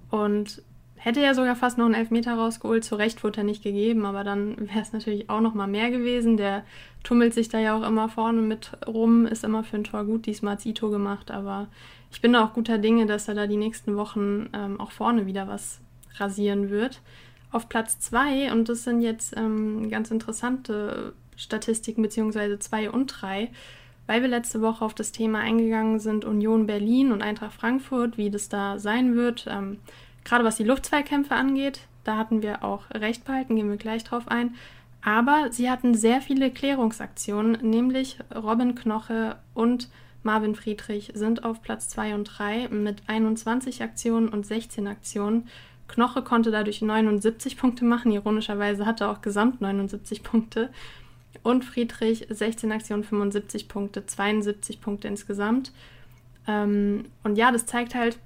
und hätte ja sogar fast noch einen Elfmeter rausgeholt. Zu Recht wurde er nicht gegeben, aber dann wäre es natürlich auch noch mal mehr gewesen. Der tummelt sich da ja auch immer vorne mit rum, ist immer für ein Tor gut. Diesmal hat Ito gemacht, aber ich bin da auch guter Dinge, dass er da die nächsten Wochen ähm, auch vorne wieder was rasieren wird. Auf Platz 2, und das sind jetzt ähm, ganz interessante Statistiken, beziehungsweise 2 und 3, weil wir letzte Woche auf das Thema eingegangen sind, Union Berlin und Eintracht Frankfurt, wie das da sein wird. Ähm, gerade was die Luftzweikämpfe angeht, da hatten wir auch recht behalten, gehen wir gleich drauf ein. Aber sie hatten sehr viele Klärungsaktionen, nämlich Robin Knoche und Marvin Friedrich sind auf Platz 2 und 3 mit 21 Aktionen und 16 Aktionen. Knoche konnte dadurch 79 Punkte machen. Ironischerweise hatte er auch gesamt 79 Punkte. Und Friedrich 16 Aktionen, 75 Punkte, 72 Punkte insgesamt. Ähm, und ja, das zeigt halt,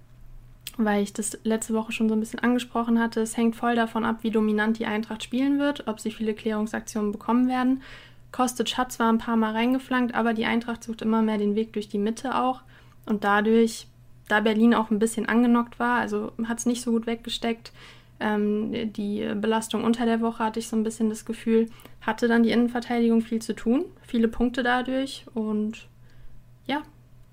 weil ich das letzte Woche schon so ein bisschen angesprochen hatte, es hängt voll davon ab, wie dominant die Eintracht spielen wird, ob sie viele Klärungsaktionen bekommen werden. Kostic hat zwar ein paar Mal reingeflankt, aber die Eintracht sucht immer mehr den Weg durch die Mitte auch. Und dadurch da Berlin auch ein bisschen angenockt war, also hat es nicht so gut weggesteckt. Ähm, die Belastung unter der Woche hatte ich so ein bisschen das Gefühl, hatte dann die Innenverteidigung viel zu tun, viele Punkte dadurch und ja,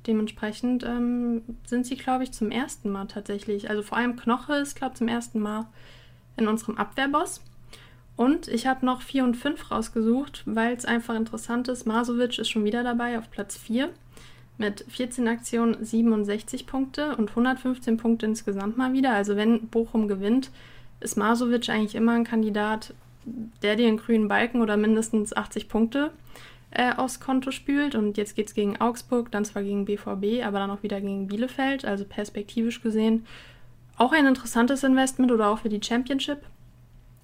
dementsprechend ähm, sind sie, glaube ich, zum ersten Mal tatsächlich, also vor allem Knoche ist, glaube ich, zum ersten Mal in unserem Abwehrboss. Und ich habe noch 4 und 5 rausgesucht, weil es einfach interessant ist. Masovic ist schon wieder dabei auf Platz 4 mit 14 Aktionen 67 Punkte und 115 Punkte insgesamt mal wieder. Also wenn Bochum gewinnt, ist Masovic eigentlich immer ein Kandidat, der einen grünen Balken oder mindestens 80 Punkte äh, aufs Konto spült. Und jetzt geht es gegen Augsburg, dann zwar gegen BVB, aber dann auch wieder gegen Bielefeld. Also perspektivisch gesehen auch ein interessantes Investment oder auch für die Championship.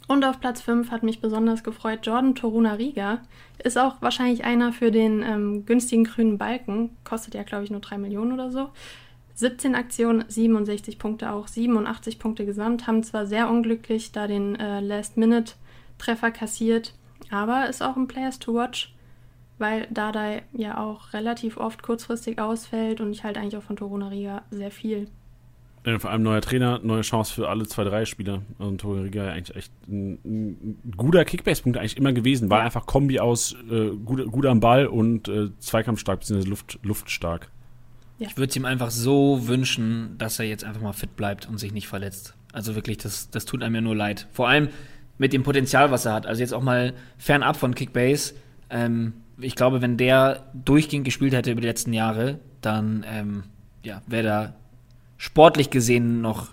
Und auf Platz 5 hat mich besonders gefreut Jordan Toruna Riga. Ist auch wahrscheinlich einer für den ähm, günstigen grünen Balken. Kostet ja, glaube ich, nur 3 Millionen oder so. 17 Aktionen, 67 Punkte auch, 87 Punkte gesamt. Haben zwar sehr unglücklich da den äh, Last-Minute-Treffer kassiert, aber ist auch ein Players to watch, weil Dada ja auch relativ oft kurzfristig ausfällt und ich halt eigentlich auch von Toruna Riga sehr viel. Ja, vor allem neuer Trainer, neue Chance für alle zwei, drei Spieler. Also Tore Riga eigentlich echt ein, ein guter Kickbase-Punkt eigentlich immer gewesen. War einfach Kombi aus äh, gut, gut am Ball und äh, zweikampfstark bzw. Luft, luftstark. Ja. Ich würde es ihm einfach so wünschen, dass er jetzt einfach mal fit bleibt und sich nicht verletzt. Also wirklich, das, das tut einem ja nur leid. Vor allem mit dem Potenzial, was er hat. Also jetzt auch mal fernab von Kickbase. Ähm, ich glaube, wenn der durchgehend gespielt hätte über die letzten Jahre, dann ähm, ja, wäre da sportlich gesehen noch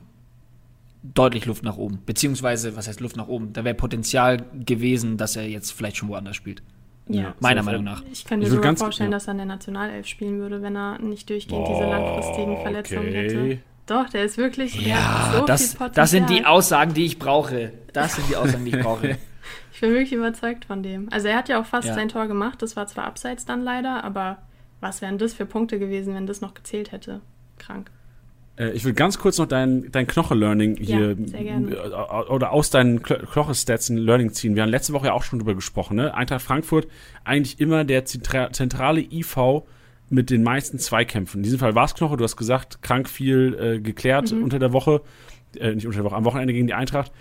deutlich Luft nach oben. Beziehungsweise, was heißt Luft nach oben? Da wäre Potenzial gewesen, dass er jetzt vielleicht schon woanders spielt. Ja, meiner Meinung nach. Ich kann mir sogar vorstellen, ja. dass er in der Nationalelf spielen würde, wenn er nicht durchgehend oh, diese langfristigen Verletzungen okay. hätte. Doch, der ist wirklich. Ja, so das, das sind die Aussagen, die ich brauche. Das sind die Aussagen, die ich brauche. ich bin wirklich überzeugt von dem. Also er hat ja auch fast ja. sein Tor gemacht. Das war zwar abseits dann leider, aber was wären das für Punkte gewesen, wenn das noch gezählt hätte? Krank. Äh, ich will ganz kurz noch dein, dein Knoche-Learning hier ja, oder aus deinen Knoche-Stats ein Learning ziehen. Wir haben letzte Woche ja auch schon drüber gesprochen. Ne? Eintracht Frankfurt eigentlich immer der zentrale IV mit den meisten Zweikämpfen. In diesem Fall war es Knoche, du hast gesagt, krank viel äh, geklärt mhm. unter der Woche, äh, nicht unter der Woche, am Wochenende gegen die Eintracht.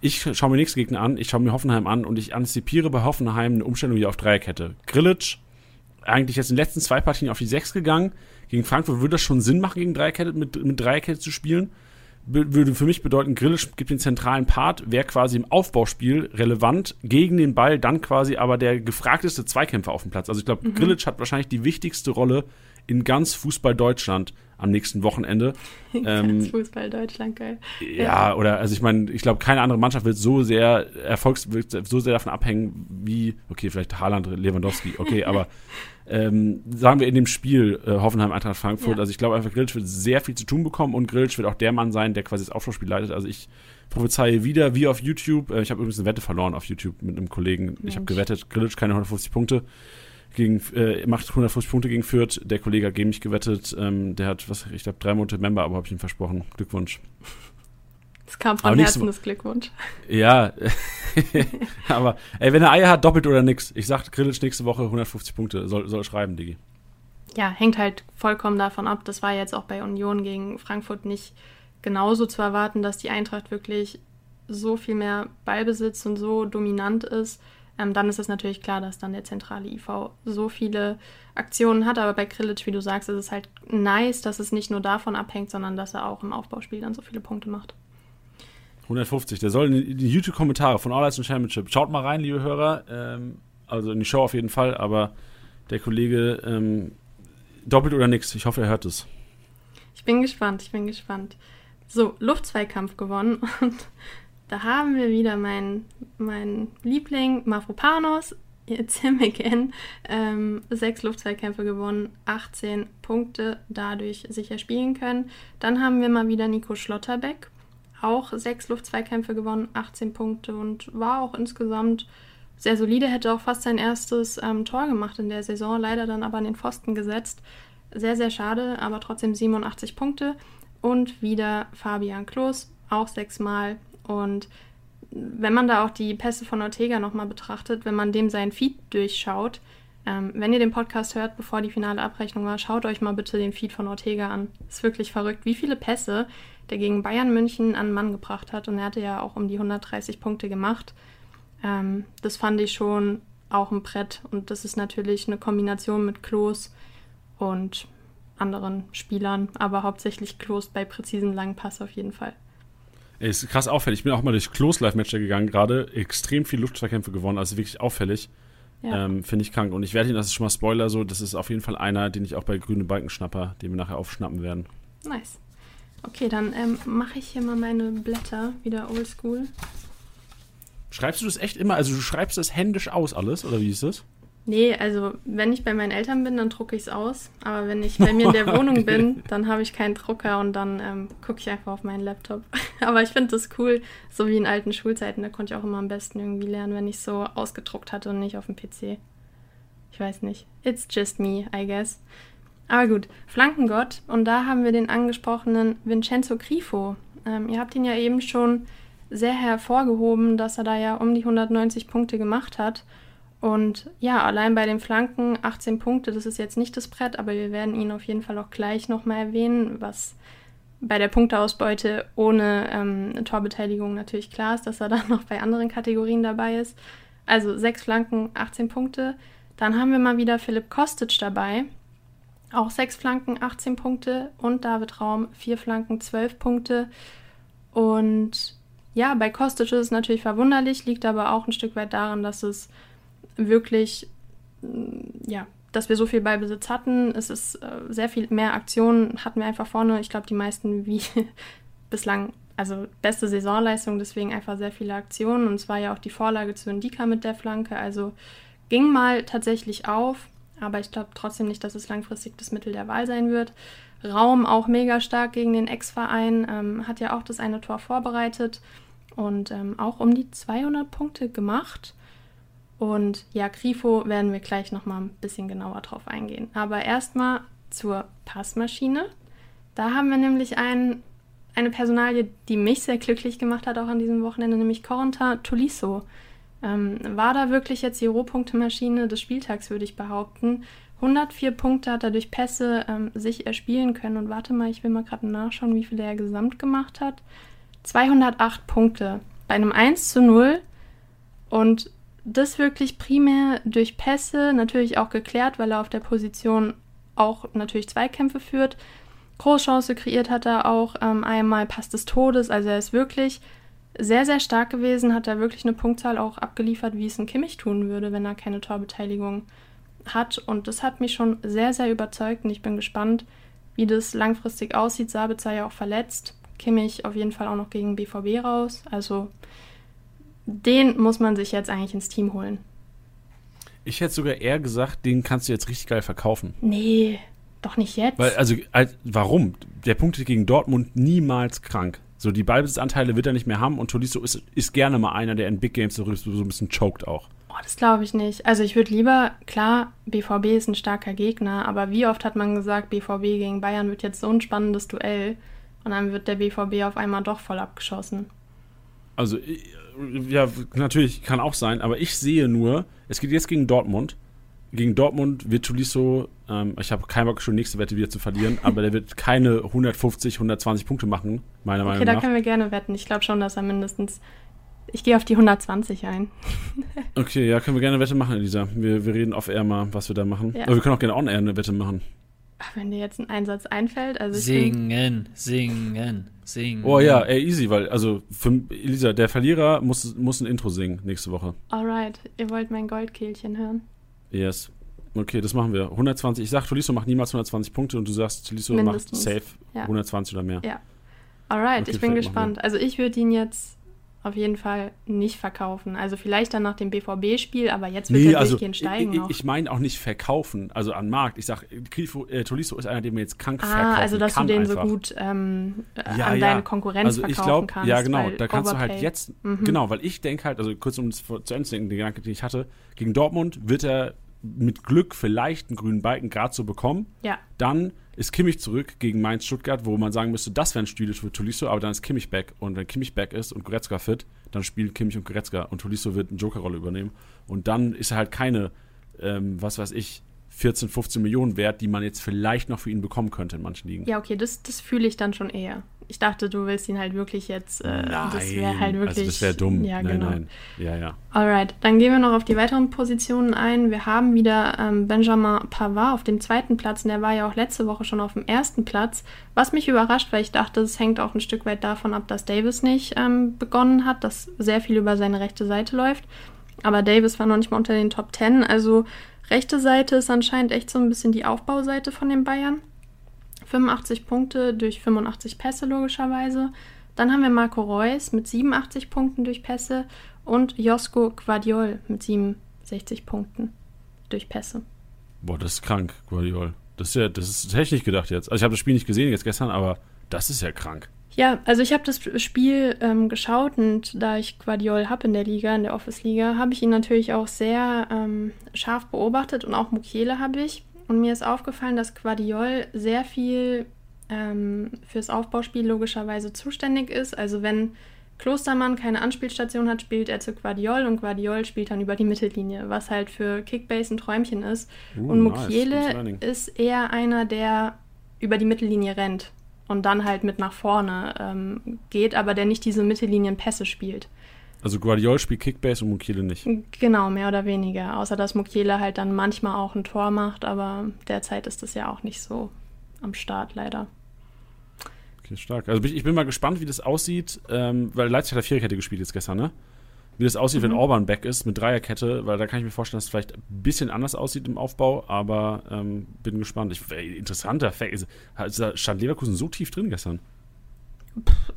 Ich schaue mir nächsten Gegner an, ich schaue mir Hoffenheim an und ich antizipiere bei Hoffenheim eine Umstellung wieder auf Dreierkette. Grillitsch, eigentlich jetzt in den letzten zwei Partien auf die Sechs gegangen, gegen Frankfurt würde das schon Sinn machen, gegen Dreierkette, mit, mit Dreierkette zu spielen. würde für mich bedeuten, Grillisch gibt den zentralen Part, wäre quasi im Aufbauspiel relevant, gegen den Ball dann quasi aber der gefragteste Zweikämpfer auf dem Platz. Also ich glaube, mhm. Grillic hat wahrscheinlich die wichtigste Rolle in ganz Fußball Deutschland am nächsten Wochenende. ähm, Fußball Deutschland, geil. Ja, ja, oder, also ich meine, ich glaube, keine andere Mannschaft wird so sehr Erfolgs, wird so sehr davon abhängen, wie, okay, vielleicht Haaland, Lewandowski, okay, aber ähm, sagen wir in dem Spiel äh, Hoffenheim Eintracht Frankfurt. Ja. Also ich glaube einfach, Grillitsch wird sehr viel zu tun bekommen und Grillitsch wird auch der Mann sein, der quasi das Aufschauspiel leitet. Also ich prophezeie wieder wie auf YouTube. Äh, ich habe übrigens eine Wette verloren auf YouTube mit einem Kollegen. Mensch. Ich habe gewettet, Grillitsch keine 150 Punkte. Gegen, äh, macht 150 Punkte gegen Fürth. Der Kollege hat gegen mich gewettet. Ähm, der hat, was, ich glaube, drei Monate Member, aber habe ich ihm versprochen. Glückwunsch. Es kam von Herzen das Glückwunsch. Ja, aber ey, wenn er Eier hat, doppelt oder nix. Ich sag Grillitsch nächste Woche 150 Punkte. Soll, soll schreiben, Digi. Ja, hängt halt vollkommen davon ab. Das war jetzt auch bei Union gegen Frankfurt nicht genauso zu erwarten, dass die Eintracht wirklich so viel mehr Ballbesitz und so dominant ist. Ähm, dann ist es natürlich klar, dass dann der zentrale IV so viele Aktionen hat. Aber bei Krilic, wie du sagst, ist es halt nice, dass es nicht nur davon abhängt, sondern dass er auch im Aufbauspiel dann so viele Punkte macht. 150. Der soll in die YouTube-Kommentare von All and Championship. Schaut mal rein, liebe Hörer. Ähm, also in die Show auf jeden Fall, aber der Kollege ähm, doppelt oder nichts. Ich hoffe, er hört es. Ich bin gespannt, ich bin gespannt. So, Luftzweikampf gewonnen und da haben wir wieder meinen mein Liebling Mafropanos, Tim again, ähm, sechs Luftzweikämpfe gewonnen, 18 Punkte dadurch sicher spielen können. Dann haben wir mal wieder Nico Schlotterbeck, auch sechs Luftzweikämpfe gewonnen, 18 Punkte und war auch insgesamt sehr solide, hätte auch fast sein erstes ähm, Tor gemacht in der Saison, leider dann aber an den Pfosten gesetzt. Sehr, sehr schade, aber trotzdem 87 Punkte. Und wieder Fabian Klos, auch sechsmal. Und wenn man da auch die Pässe von Ortega nochmal betrachtet, wenn man dem seinen Feed durchschaut, ähm, wenn ihr den Podcast hört, bevor die finale Abrechnung war, schaut euch mal bitte den Feed von Ortega an. Ist wirklich verrückt, wie viele Pässe der gegen Bayern München an Mann gebracht hat. Und er hatte ja auch um die 130 Punkte gemacht. Ähm, das fand ich schon auch ein Brett. Und das ist natürlich eine Kombination mit Klos und anderen Spielern, aber hauptsächlich Klos bei präzisen langen Pass auf jeden Fall. Ey, ist krass auffällig. Ich bin auch mal durch Klos Live-Matcher gegangen, gerade extrem viel Luftverkämpfe gewonnen, also wirklich auffällig. Ja. Ähm, Finde ich krank. Und ich werde Ihnen, das ist schon mal Spoiler so, das ist auf jeden Fall einer, den ich auch bei Grüne Balken schnapper, den wir nachher aufschnappen werden. Nice. Okay, dann ähm, mache ich hier mal meine Blätter wieder oldschool. Schreibst du das echt immer? Also du schreibst das händisch aus alles, oder wie ist das? Nee, also wenn ich bei meinen Eltern bin, dann drucke ich es aus. Aber wenn ich bei mir in der Wohnung bin, dann habe ich keinen Drucker und dann ähm, gucke ich einfach auf meinen Laptop. Aber ich finde das cool, so wie in alten Schulzeiten. Da konnte ich auch immer am besten irgendwie lernen, wenn ich so ausgedruckt hatte und nicht auf dem PC. Ich weiß nicht. It's just me, I guess. Aber gut, Flankengott. Und da haben wir den angesprochenen Vincenzo Grifo. Ähm, ihr habt ihn ja eben schon sehr hervorgehoben, dass er da ja um die 190 Punkte gemacht hat. Und ja, allein bei den Flanken 18 Punkte, das ist jetzt nicht das Brett, aber wir werden ihn auf jeden Fall auch gleich nochmal erwähnen, was bei der Punkteausbeute ohne ähm, Torbeteiligung natürlich klar ist, dass er dann noch bei anderen Kategorien dabei ist. Also sechs Flanken, 18 Punkte. Dann haben wir mal wieder Philipp Kostic dabei. Auch sechs Flanken, 18 Punkte. Und David Raum, vier Flanken, 12 Punkte. Und ja, bei Kostic ist es natürlich verwunderlich, liegt aber auch ein Stück weit daran, dass es wirklich, mm, ja, dass wir so viel Ballbesitz hatten. Es ist äh, sehr viel mehr Aktionen hatten wir einfach vorne. Ich glaube, die meisten wie bislang, also beste Saisonleistung, deswegen einfach sehr viele Aktionen. Und es war ja auch die Vorlage zu Indika mit der Flanke. Also ging mal tatsächlich auf, aber ich glaube trotzdem nicht, dass es langfristig das Mittel der Wahl sein wird. Raum auch mega stark gegen den Ex-Verein, ähm, hat ja auch das eine Tor vorbereitet und ähm, auch um die 200 Punkte gemacht. Und ja, Grifo werden wir gleich nochmal ein bisschen genauer drauf eingehen. Aber erstmal zur Passmaschine. Da haben wir nämlich ein, eine Personalie, die mich sehr glücklich gemacht hat, auch an diesem Wochenende, nämlich Corentin Tolisso. Ähm, war da wirklich jetzt die Rohpunktemaschine des Spieltags, würde ich behaupten. 104 Punkte hat er durch Pässe ähm, sich erspielen können. Und warte mal, ich will mal gerade nachschauen, wie viele er gesamt gemacht hat. 208 Punkte bei einem 1 zu 0. Und das wirklich primär durch Pässe, natürlich auch geklärt, weil er auf der Position auch natürlich Zweikämpfe führt. Großchance kreiert hat er auch ähm, einmal Pass des Todes, also er ist wirklich sehr, sehr stark gewesen, hat er wirklich eine Punktzahl auch abgeliefert, wie es ein Kimmich tun würde, wenn er keine Torbeteiligung hat. Und das hat mich schon sehr, sehr überzeugt und ich bin gespannt, wie das langfristig aussieht. Sabitzer ja auch verletzt. Kimmich auf jeden Fall auch noch gegen BVB raus. Also den muss man sich jetzt eigentlich ins Team holen. Ich hätte sogar eher gesagt, den kannst du jetzt richtig geil verkaufen. Nee, doch nicht jetzt. Weil, also, warum? Der Punkt gegen Dortmund niemals krank. So, die Ballbesitzanteile wird er nicht mehr haben und Tolisso ist, ist gerne mal einer, der in Big Games so, so ein bisschen choked auch. Oh, das glaube ich nicht. Also ich würde lieber, klar, BVB ist ein starker Gegner, aber wie oft hat man gesagt, BVB gegen Bayern wird jetzt so ein spannendes Duell und dann wird der BVB auf einmal doch voll abgeschossen. Also, ja, natürlich kann auch sein, aber ich sehe nur, es geht jetzt gegen Dortmund. Gegen Dortmund wird Tolisso, ähm, ich habe keinen Bock schon nächste Wette wieder zu verlieren, aber der wird keine 150, 120 Punkte machen, meiner Okay, Meinung da nach. können wir gerne wetten. Ich glaube schon, dass er mindestens. Ich gehe auf die 120 ein. Okay, ja, können wir gerne eine Wette machen, Elisa. Wir, wir reden auf air mal, was wir da machen. Ja. Aber wir können auch gerne on air eine Wette machen. Ach, wenn dir jetzt ein Einsatz einfällt, also Singen, singen, singen. Oh ja, ey, easy, weil, also, für Elisa, der Verlierer muss, muss ein Intro singen nächste Woche. alright, ihr wollt mein Goldkehlchen hören. Yes. Okay, das machen wir. 120, ich sag, Tolisso macht niemals 120 Punkte und du sagst, Tolisso macht safe Ja. 120 oder mehr. Ja. Alright, Okay, ich bin gespannt. Also ich würde ihn jetzt auf jeden Fall nicht verkaufen. Also vielleicht dann nach dem BVB-Spiel, aber jetzt wird Nee, er also durchgehend steigen ich, ich meine auch nicht verkaufen, also an Markt. Ich sag, Grifo, äh, Tolisso ist einer, den man jetzt krank verkaufen ah, also dass du den einfach. so gut ähm, äh, Ja, an ja. deine Konkurrenz also verkaufen ich glaube, kannst. ja genau, da kannst du halt Overpay. jetzt, Mhm. genau, weil ich denke halt, also kurz um vor- zu Ende zu denken, den Gedanke, den ich hatte, gegen Dortmund wird er mit Glück vielleicht einen grünen Balken gerade so bekommen. Ja, Dann ist Kimmich zurück gegen Mainz Stuttgart, wo man sagen müsste, das wäre ein Spiel für Tolisso, aber dann ist Kimmich back. Und wenn Kimmich back ist und Goretzka fit, dann spielen Kimmich und Goretzka und Tolisso wird eine Jokerrolle übernehmen. Und dann ist er halt keine, ähm, was weiß ich, 14, 15 Millionen wert, die man jetzt vielleicht noch für ihn bekommen könnte in manchen Ligen. ja, okay, das, das fühle ich dann schon eher. Ich dachte, du willst ihn halt wirklich jetzt. Äh, das wäre halt wirklich. also das wäre dumm. Ja, nein, genau. nein. Ja, ja. Alright, dann gehen wir noch auf die weiteren Positionen ein. Wir haben wieder ähm, Benjamin Pavard auf dem zweiten Platz und der war ja auch letzte Woche schon auf dem ersten Platz. Was mich überrascht, weil ich dachte, es hängt auch ein Stück weit davon ab, dass Davis nicht ähm, begonnen hat, dass sehr viel über seine rechte Seite läuft. Aber Davis war noch nicht mal unter den Top 10. Also rechte Seite ist anscheinend echt so ein bisschen die Aufbauseite von den Bayern. 85 Punkte durch 85 Pässe logischerweise. Dann haben wir Marco Reus mit 87 Punkten durch Pässe und Josko Guardiol mit 67 Punkten durch Pässe. Boah, das ist krank, Guardiol. Das ist ja, das ist nicht gedacht jetzt. Also ich habe das Spiel nicht gesehen jetzt gestern, aber das ist ja krank. Ja, also ich habe das Spiel ähm, geschaut und da ich Guardiol habe in der Liga, in der Office-Liga, habe ich ihn natürlich auch sehr ähm, scharf beobachtet und auch Mukiele habe ich. Und mir ist aufgefallen, dass Guardiol sehr viel ähm, fürs Aufbauspiel logischerweise zuständig ist. Also wenn Klostermann keine Anspielstation hat, spielt er zu Guardiol und Guardiol spielt dann über die Mittellinie, was halt für Kickbase ein Träumchen ist. Uh, und nice. Mukiele Learning. ist eher einer, der über die Mittellinie rennt und dann halt mit nach vorne ähm, geht, aber der nicht diese Mittellinien-Pässe spielt. Also Guardiol spielt Kickbase und Mukiele nicht. Genau, mehr oder weniger. Außer dass Mukiele halt dann manchmal auch ein Tor macht, aber derzeit ist das ja auch nicht so am Start, leider. Okay, stark. Also ich ich bin mal gespannt, wie das aussieht, ähm, weil Leipzig hat ja Viererkette gespielt jetzt gestern, ne? Wie das aussieht, Mhm. wenn Orban back ist mit Dreierkette, weil da kann ich mir vorstellen, dass es vielleicht ein bisschen anders aussieht im Aufbau, aber ähm, bin gespannt. Ich, ey, interessanter Fact. Ist, stand Leverkusen so tief drin gestern?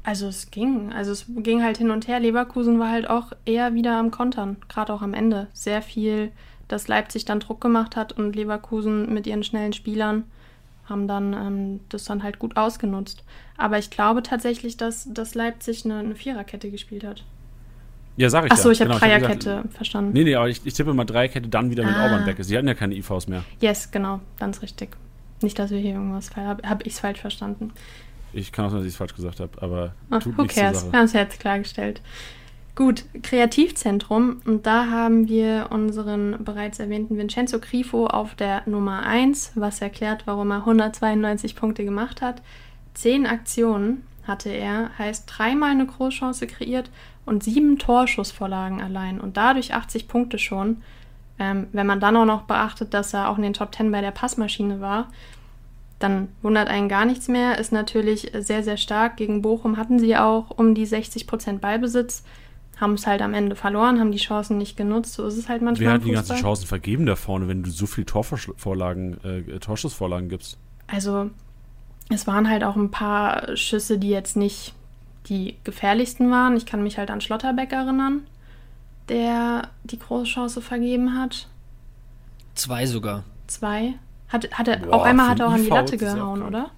Also es ging. Also es ging halt hin und her. Leverkusen war halt auch eher wieder am Kontern, gerade auch am Ende. Sehr viel, dass Leipzig dann Druck gemacht hat und Leverkusen mit ihren schnellen Spielern haben dann ähm, das dann halt gut ausgenutzt. Aber ich glaube tatsächlich, dass, dass Leipzig eine, eine Viererkette gespielt hat. Ja, sag ich Achso, ja. ich habe Genau, hab Dreierkette gesagt- verstanden. Nee, nee, aber ich, ich tippe mal Dreierkette, dann wieder mit Ah. Orban back ist. Sie hatten ja keine IVs mehr. Yes, genau, ganz richtig. Nicht, dass wir hier irgendwas falsch habe hab ich es falsch verstanden. Ich kann auch sein, dass ich es falsch gesagt habe, aber Ach, tut who zur cares? Sache. Wir haben es ja jetzt klargestellt. Gut, Kreativzentrum. Und da haben wir unseren bereits erwähnten Vincenzo Grifo auf der Nummer 1, was erklärt, warum er 192 Punkte gemacht hat. Zehn Aktionen hatte er, heißt dreimal eine Großchance kreiert und sieben Torschussvorlagen allein. Und dadurch 80 Punkte schon. Ähm, wenn man dann auch noch beachtet, dass er auch in den Top 10 bei der Passmaschine war, dann wundert einen gar nichts mehr. Ist natürlich sehr, sehr stark. Gegen Bochum hatten sie auch um die 60% Ballbesitz, haben es halt am Ende verloren, haben die Chancen nicht genutzt. So ist es halt manchmal. Wer hat die ganzen. Chancen vergeben da vorne, wenn du so viel Torvorlagen, äh, Torschussvorlagen gibst? Also, es waren halt auch ein paar Schüsse, die jetzt nicht die gefährlichsten waren. Ich kann mich halt an Schlotterbeck erinnern, der die große Chance vergeben hat. Zwei sogar. Zwei. Hat, hat er, Boah, auch einmal hat er auch an die IV Latte gehauen, oder?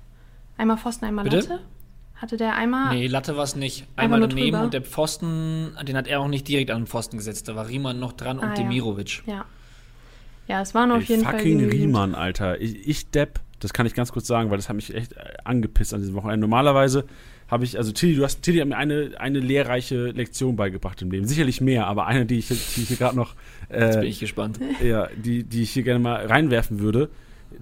Einmal Pfosten, einmal Bitte? Latte? Hatte der einmal. Nee, Latte war es nicht. Einmal daneben drüber. und der Pfosten, den hat er auch nicht direkt an den Pfosten gesetzt. Da war Riemann noch dran Ah, und ja. Demirovic. Ja. Ja, es waren auf Ey, jeden Fall. fucking. Riemann, Alter. Ich, ich Depp, das kann ich ganz kurz sagen, weil das hat mich echt äh, angepisst an diesem Wochenende. Normalerweise habe ich, also Tilly, du hast, Tilly hat mir eine, eine lehrreiche Lektion beigebracht im Leben. Sicherlich mehr, aber eine, die ich, die ich hier gerade noch, Jetzt bin äh, ich gespannt. ja, die, die ich hier gerne mal reinwerfen würde.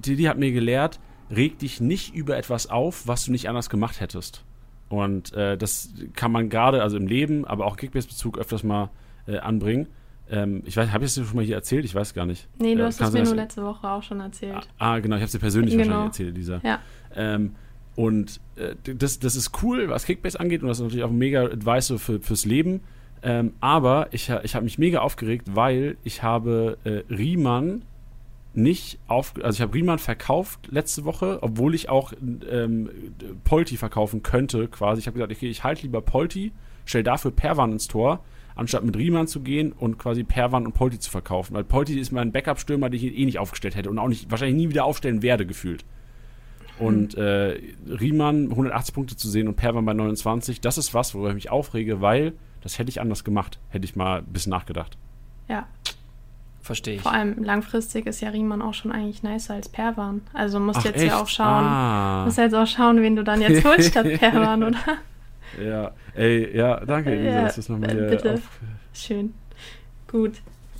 Tilly hat mir gelehrt, reg dich nicht über etwas auf, was du nicht anders gemacht hättest. Und äh, das kann man gerade, also im Leben, aber auch Kickbase-Bezug öfters mal äh, anbringen. Ähm, ich weiß, habe ich es schon mal hier erzählt? Ich weiß gar nicht. Nee, du Äh, hast es mir nur letzte Woche auch schon erzählt. Ah, genau, ich habe sie persönlich Genau. wahrscheinlich erzählt, Lisa. Ja. Ähm, und äh, das, das ist cool, was Kickbase angeht und das ist natürlich auch ein mega Advice so für, fürs Leben. Ähm, aber ich, ich habe mich mega aufgeregt, weil ich habe äh, Riemann nicht auf, also ich habe Riemann verkauft letzte Woche, obwohl ich auch ähm, Polti verkaufen könnte, quasi. Ich habe gesagt, okay, ich halte lieber Polti, stell dafür Perwan ins Tor, anstatt mit Riemann zu gehen und quasi Perwan und Polti zu verkaufen. Weil Polti ist mein Backup-Stürmer, den ich eh nicht aufgestellt hätte und auch nicht, wahrscheinlich nie wieder aufstellen werde, gefühlt. Und äh, Riemann 180 Punkte zu sehen und Perwan bei 29, das ist was, worüber ich mich aufrege, weil das hätte ich anders gemacht, hätte ich mal ein bisschen nachgedacht. Ja. Verstehe ich. Vor allem langfristig ist ja Riemann auch schon eigentlich nicer als Perwan. Also musst Ach, jetzt echt? ja auch schauen. Ah. Musst jetzt auch schauen, wen du dann jetzt holst statt Perwan, oder? Ja, ey, ja, danke, Elisa, Ja, dass du es nochmal hier bitte. auf, Schön. Gut.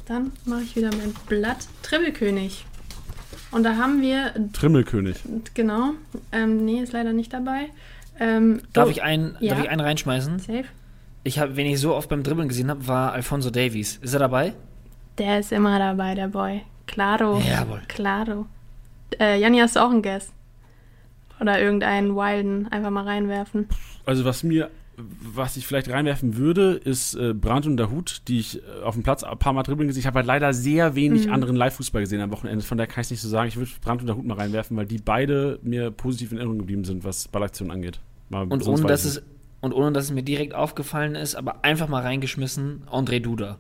Dann mache ich wieder mein Blatt Tribbelkönig. Und da haben wir, Trimmelkönig. genau, ähm, nee, ist leider nicht dabei. Ähm, Darf oh, ich einen, Ja. darf ich einen reinschmeißen? Safe? Ich habe, wen ich so oft beim Dribbeln gesehen habe, war Alfonso Davies. Ist er dabei? Der ist immer dabei, der Boy. Claro. Jawohl. Claro. Äh, Janni, hast du auch einen Guess? Oder irgendeinen Wilden einfach mal reinwerfen. Also was mir, was ich vielleicht reinwerfen würde, ist äh, Brandt und der Hut, die ich äh, auf dem Platz ein paar Mal dribbeln gesehen. Ich habe halt leider sehr wenig Mhm. anderen Live-Fußball gesehen am Wochenende. Von daher kann ich es nicht so sagen. Ich würde Brandt und der Hut mal reinwerfen, weil die beide mir positiv in Erinnerung geblieben sind, was Ballaktionen angeht. Mal, Und ohne, dass es, und ohne dass es mir direkt aufgefallen ist, aber einfach mal reingeschmissen, André Duda.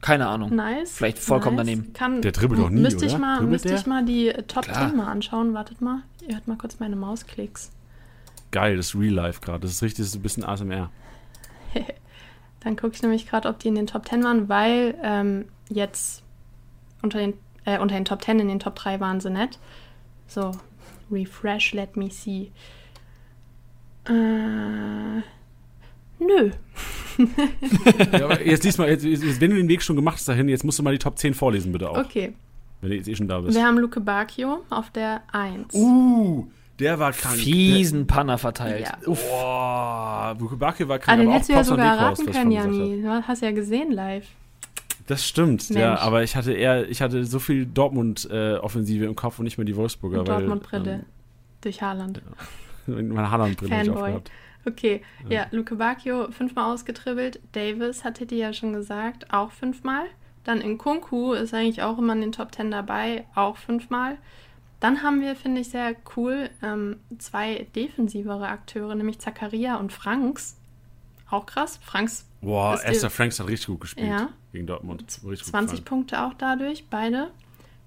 Keine Ahnung. Nice. Vielleicht vollkommen nice. daneben. Kann, Der dribbelt doch nie, müsste ich oder? mal, Dribbelt müsste der? ich mal die Top Klar. 10 mal anschauen. Wartet mal. Ihr hört mal kurz meine Mausklicks. Geil, das ist Real Life gerade. Das ist richtig, das ist ein bisschen ASMR. Dann gucke ich nämlich gerade, ob die in den Top 10 waren, weil ähm, jetzt unter den, äh, unter den Top 10 in den Top 3 waren sie nicht. So, refresh, let me see. Äh, nö. ja, aber jetzt diesmal, jetzt, jetzt, wenn du den Weg schon gemacht hast dahin, jetzt musst du mal die Top 10 vorlesen, bitte auch. Okay. Wenn du jetzt eh schon da bist. Wir haben Luke Bacchio auf der 1. Uh, der war krank. Fiesen Panner verteilt. Ja. Boah, Bukubake war Ah, krank, den aber auch hättest du ja sogar erraten können, Janni. Du hast ja gesehen live. Das stimmt, Mensch. ja, aber ich hatte eher, ich hatte so viel Dortmund-Offensive im Kopf und nicht mehr die Wolfsburger, Dortmund-Brille. Durch Haaland. ähm, meine Haaland-Brille hab ich Fanboy. aufgehabt. Okay, ja, Luke Bacchio fünfmal ausgetribbelt. Davis hat Titi ja schon gesagt, auch fünfmal. Dann in Kunku ist eigentlich auch immer in den Top 10 dabei, auch fünfmal. Dann haben wir, finde ich, sehr cool, ähm, zwei defensivere Akteure, nämlich Zakaria und Franks. Auch krass. Franks Boah, Esther Franks hat richtig gut gespielt Ja. gegen Dortmund. Richtig gut 20 gefallen. Punkte auch dadurch, beide.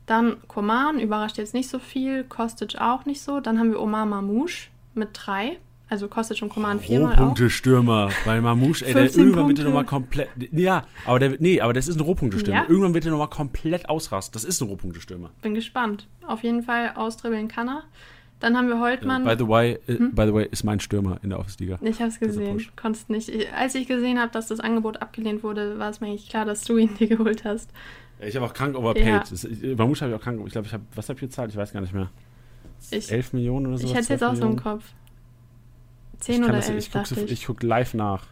Dann Koman, überrascht jetzt nicht so viel, Kostic auch nicht so. Dann haben wir Omar Mamouche mit drei. Also Kostic und Koman viermal auch. Rohpunkte-Stürmer, weil Mamouche, ey, der 15 irgendwann wird er Punkte. nochmal komplett. Ja, aber der, nee, aber das ist ein Rohpunkte-Stürmer. Ja. Irgendwann wird er nochmal komplett ausrasten. Das ist ein Rohpunkte-Stürmer. Bin gespannt. Auf jeden Fall austribbeln kann er. Dann haben wir Holtmann. By the way, äh, Hm? by the way, ist mein Stürmer in der Office-Liga. ich habe es gesehen. Konntest nicht. Ich, als ich gesehen habe, dass das Angebot abgelehnt wurde, war es mir eigentlich klar, dass du ihn dir geholt hast. Ich habe auch krank overpaid. Ja. Das- ich- Mamouche habe ich auch krank. Ich glaube, ich habe, was habe ich gezahlt? Ich weiß gar nicht mehr. Ich, 11 Millionen oder so? ich hätte jetzt auch so im Kopf. 10 oder 11, ich guck, dachte so- ich. ich guck live nach.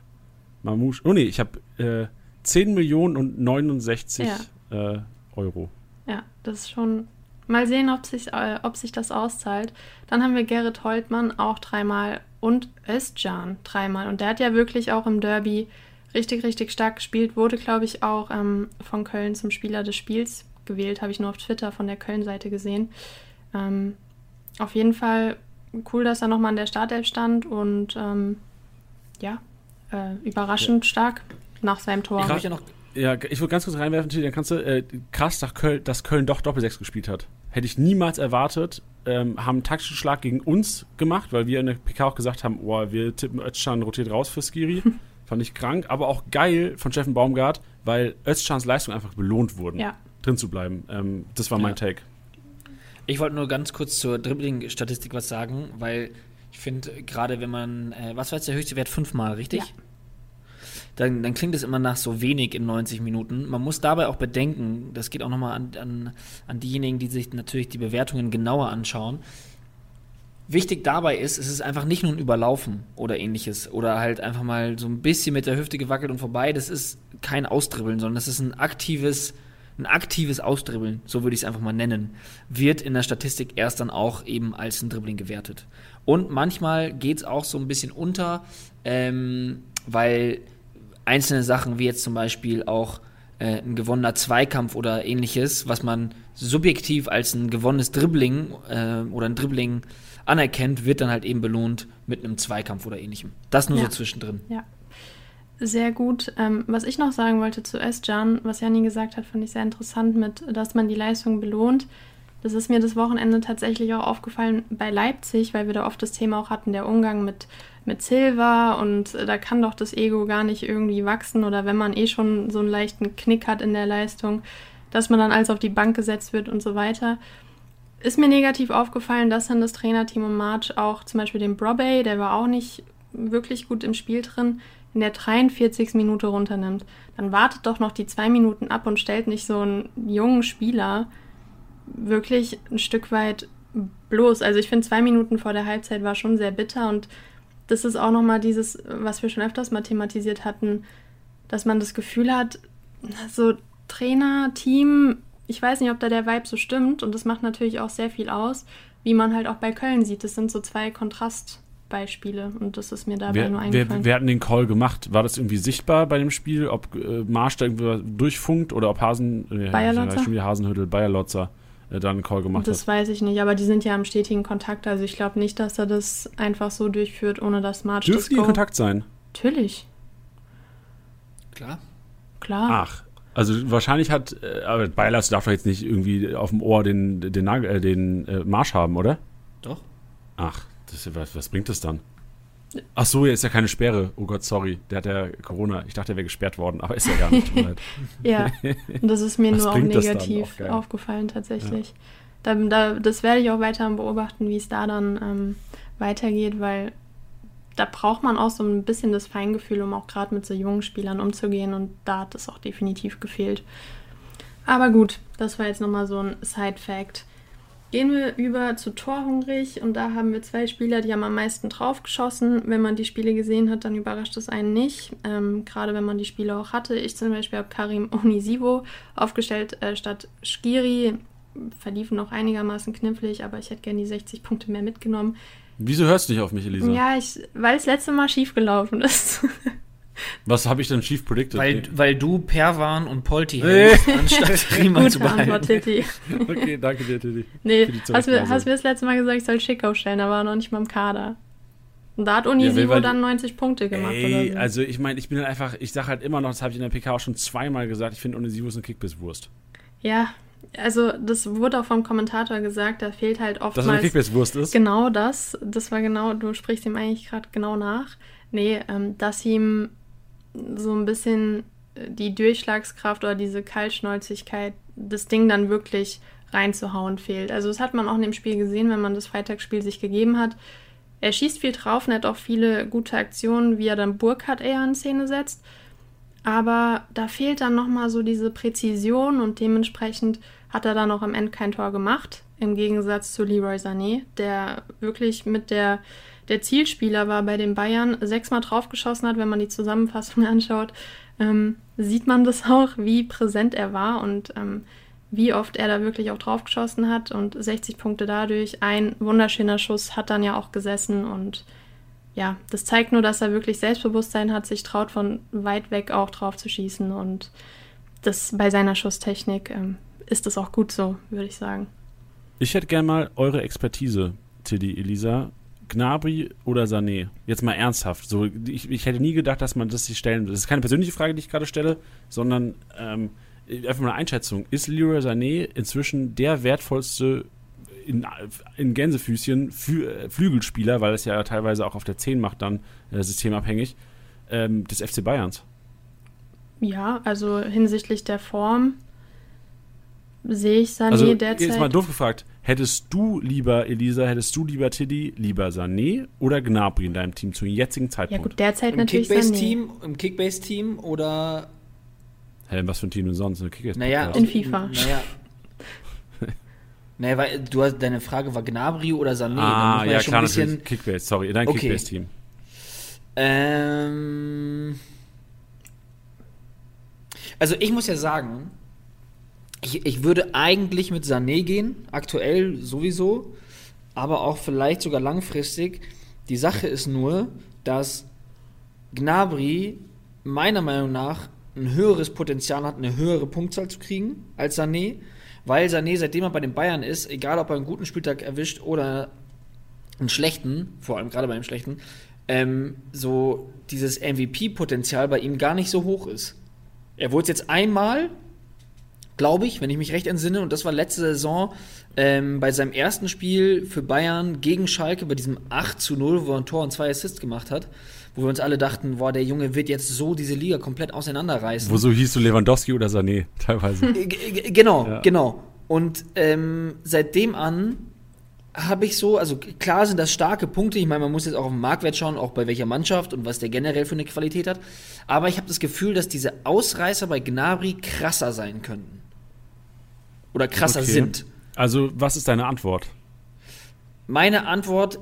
Mamouche. Oh nee, ich habe äh, 10 Millionen und 69 äh, Euro. Ja, das ist schon. Mal sehen, ob sich, äh, ob sich das auszahlt. Dann haben wir Gerrit Holtmann auch dreimal und Özcan dreimal. Und der hat ja wirklich auch im Derby richtig, richtig stark gespielt. Wurde, glaube ich, auch ähm, von Köln zum Spieler des Spiels gewählt. Habe ich nur auf Twitter von der Köln-Seite gesehen. Ähm, auf jeden Fall cool, dass er nochmal an der Startelf stand und ähm, ja, äh, überraschend ja. stark nach seinem Tor. Ich ja noch ja, ich würde ganz kurz reinwerfen, dann kannst du, äh, krass, dass Köln, dass Köln doch Doppelsechs gespielt hat. Hätte ich niemals erwartet. Ähm, haben einen taktischen Schlag gegen uns gemacht, weil wir in der PK auch gesagt haben, oh, wir tippen Özcan rotiert raus für Skiri. Fand ich krank, aber auch geil von Steffen Baumgart, weil Özcans Leistung einfach belohnt wurden, ja. drin zu bleiben. Ähm, das war mein ja. Take. Ich wollte nur ganz kurz zur Dribbling-Statistik was sagen, weil ich finde, gerade wenn man, äh, was war jetzt der höchste Wert? Fünfmal, richtig? Ja dann, dann klingt es immer nach so wenig in 90 Minuten. Man muss dabei auch bedenken, das geht auch nochmal an, an, an diejenigen, die sich natürlich die Bewertungen genauer anschauen. Wichtig dabei ist, es ist einfach nicht nur ein Überlaufen oder ähnliches oder halt einfach mal so ein bisschen mit der Hüfte gewackelt und vorbei. Das ist kein Ausdribbeln, sondern das ist ein aktives, ein aktives Ausdribbeln, so würde ich es einfach mal nennen, wird in der Statistik erst dann auch eben als ein Dribbling gewertet. Und manchmal geht es auch so ein bisschen unter, ähm, weil einzelne Sachen, wie jetzt zum Beispiel auch äh, ein gewonnener Zweikampf oder ähnliches, was man subjektiv als ein gewonnenes Dribbling äh, oder ein Dribbling anerkennt, wird dann halt eben belohnt mit einem Zweikampf oder ähnlichem. Das nur ja. so zwischendrin. Ja. Sehr gut. Ähm, was ich noch sagen wollte zu Özcan, was Janni gesagt hat, fand ich sehr interessant mit, dass man die Leistung belohnt. Das ist mir das Wochenende tatsächlich auch aufgefallen bei Leipzig, weil wir da oft das Thema auch hatten, der Umgang mit, mit Silva und da kann doch das Ego gar nicht irgendwie wachsen oder wenn man eh schon so einen leichten Knick hat in der Leistung, dass man dann alles auf die Bank gesetzt wird und so weiter. Ist mir negativ aufgefallen, dass dann das Trainerteam um March auch zum Beispiel den Brobey, der war auch nicht wirklich gut im Spiel drin, in der 43. Minute runternimmt. Dann wartet doch noch die zwei Minuten ab und stellt nicht so einen jungen Spieler wirklich ein Stück weit bloß. Also ich finde, zwei Minuten vor der Halbzeit war schon sehr bitter und das ist auch nochmal dieses, was wir schon öfters mal thematisiert hatten, dass man das Gefühl hat, so Trainer, Team, ich weiß nicht, ob da der Vibe so stimmt und das macht natürlich auch sehr viel aus, wie man halt auch bei Köln sieht. Das sind so zwei Kontrastbeispiele und das ist mir dabei wer, nur eingefallen. Wer, wer hat den Call gemacht? War das irgendwie sichtbar bei dem Spiel, ob äh, Marsch da irgendwie durchfunkt oder ob Hasen, äh, Bayerlotzer? Ja, Hasenhüttel, Bayerlotzer äh, dann einen Call gemacht das hat. Das weiß ich nicht, aber die sind ja im stetigen Kontakt. Also ich glaube nicht, dass er das einfach so durchführt, ohne dass March Dürfen das die in Kontakt sein? Natürlich. Klar. Klar. Ach, also wahrscheinlich hat, äh, aber Beilas darf doch jetzt nicht irgendwie auf dem Ohr den, den, äh, den äh, Marsch haben, oder? Doch. Ach, das, was, was bringt das dann? Ach so, ja, ist ja keine Sperre. Oh Gott, sorry. Der hat ja Corona. Ich dachte, er wäre gesperrt worden, aber ist ja gar nicht. ja, und das ist mir nur auch negativ auch aufgefallen tatsächlich. Ja. Da, da, das werde ich auch weiter beobachten, wie es da dann ähm, weitergeht, weil da braucht man auch so ein bisschen das Feingefühl, um auch gerade mit so jungen Spielern umzugehen und da hat es auch definitiv gefehlt. Aber gut, das war jetzt nochmal so ein Side-Fact. Gehen wir über zu Torhungrig und da haben wir zwei Spieler, die haben am meisten draufgeschossen. Wenn man die Spiele gesehen hat, dann überrascht es einen nicht. Ähm, gerade wenn man die Spiele auch hatte. Ich zum Beispiel habe Karim Onisivo aufgestellt äh, statt Skiri. Verliefen noch einigermaßen knifflig, aber ich hätte gerne die 60 Punkte mehr mitgenommen. Wieso hörst du nicht auf mich, Elisa? Ja, ich, weil es letzte Mal schief gelaufen ist. Was habe ich denn schief predicted? Weil, weil du Perwan und Polti hältst, anstatt Riemann zu behalten. Antwort, Titi. okay, danke dir, Titi. Nee, hast du, hast mir das letzte Mal gesagt, ich soll Schick aufstellen, aber noch nicht mal im Kader. Und da hat Unisivo ja, dann 90 Punkte gemacht ey, so. Also ich meine, ich bin halt einfach, ich sage halt immer noch, das habe ich in der PK auch schon zweimal gesagt, ich finde Unisivo ist eine Kickbiss-Wurst. Ja, also das wurde auch vom Kommentator gesagt, da fehlt halt oftmals... Dass er eine Kickbiss-Wurst ist? Genau das, das war genau, du sprichst ihm eigentlich gerade genau nach. Nee, ähm, dass ihm so ein bisschen äh, die Durchschlagskraft oder diese Kaltschnäuzigkeit, das Ding dann wirklich reinzuhauen fehlt. Also das hat man auch in dem Spiel gesehen, wenn man das Freitagsspiel sich gegeben hat. Er schießt viel drauf und hat auch viele gute Aktionen, wie er dann Burkhardt eher in Szene setzt. Aber da fehlt dann nochmal so diese Präzision und dementsprechend hat er dann auch am Ende kein Tor gemacht. Im Gegensatz zu Leroy Sané, der wirklich mit der der Zielspieler war bei den Bayern, sechsmal draufgeschossen hat, wenn man die Zusammenfassung anschaut, ähm, sieht man das auch, wie präsent er war und ähm, wie oft er da wirklich auch draufgeschossen hat und 60 Punkte dadurch. Ein wunderschöner Schuss hat dann ja auch gesessen und ja, das zeigt nur, dass er wirklich Selbstbewusstsein hat, sich traut, von weit weg auch drauf zu schießen und das bei seiner Schusstechnik ähm, ist das auch gut so, würde ich sagen. Ich hätte gerne mal eure Expertise, Tilly, Elisa Gnabry oder Sané? Jetzt mal ernsthaft. So, ich, ich hätte nie gedacht, dass man das sich stellen Das ist keine persönliche Frage, die ich gerade stelle, sondern ähm, einfach mal eine Einschätzung. Ist Leroy Sané inzwischen der wertvollste in, in Gänsefüßchen Flü äh, Flügelspieler, weil es ja teilweise auch auf der 10 macht, dann äh, systemabhängig, ähm, des FC Bayerns? Ja, also hinsichtlich der Form sehe ich Sané also, derzeit. Jetzt mal doof gefragt, hättest du lieber, Elisa, hättest du lieber Tiddy, lieber Sané oder Gnabry in deinem Team zum jetzigen ja Zeitpunkt? gut, derzeit Im natürlich Sané. Kickbase-Team Im Kickbase-Team oder Hä, was für ein Team denn sonst? Eine Kickers Naja, In FIFA. Naja. naja, weil du hast, deine Frage war Gnabry oder Sané. Ah, ja, schon klar, ein bisschen, natürlich. Kickbase, sorry, dein Okay. Kickbase-Team. Ähm, also ich muss ja sagen, ich, ich würde eigentlich mit Sané gehen, aktuell sowieso, aber auch vielleicht sogar langfristig. Die Sache ist nur, dass Gnabry meiner Meinung nach ein höheres Potenzial hat, eine höhere Punktzahl zu kriegen als Sané, weil Sané, seitdem er bei den Bayern ist, egal ob er einen guten Spieltag erwischt oder einen schlechten, vor allem gerade beim schlechten, ähm, so dieses MVP-Potenzial bei ihm gar nicht so hoch ist. Er wurde jetzt einmal, glaube ich, wenn ich mich recht entsinne, und das war letzte Saison ähm, bei seinem ersten Spiel für Bayern gegen Schalke, bei diesem 8 zu 0, wo er ein Tor und zwei Assists gemacht hat, wo wir uns alle dachten, boah, der Junge wird jetzt so diese Liga komplett auseinanderreißen. Wo so hieß du Lewandowski oder Sané, teilweise. G- g- Genau, Ja. genau. Und ähm, seitdem an habe ich so, also klar sind das starke Punkte. Ich meine, man muss jetzt auch auf den Marktwert schauen, auch bei welcher Mannschaft und was der generell für eine Qualität hat. Aber ich habe das Gefühl, dass diese Ausreißer bei Gnabry krasser sein könnten. Oder krasser Okay. sind. Also, was ist deine Antwort? Meine Antwort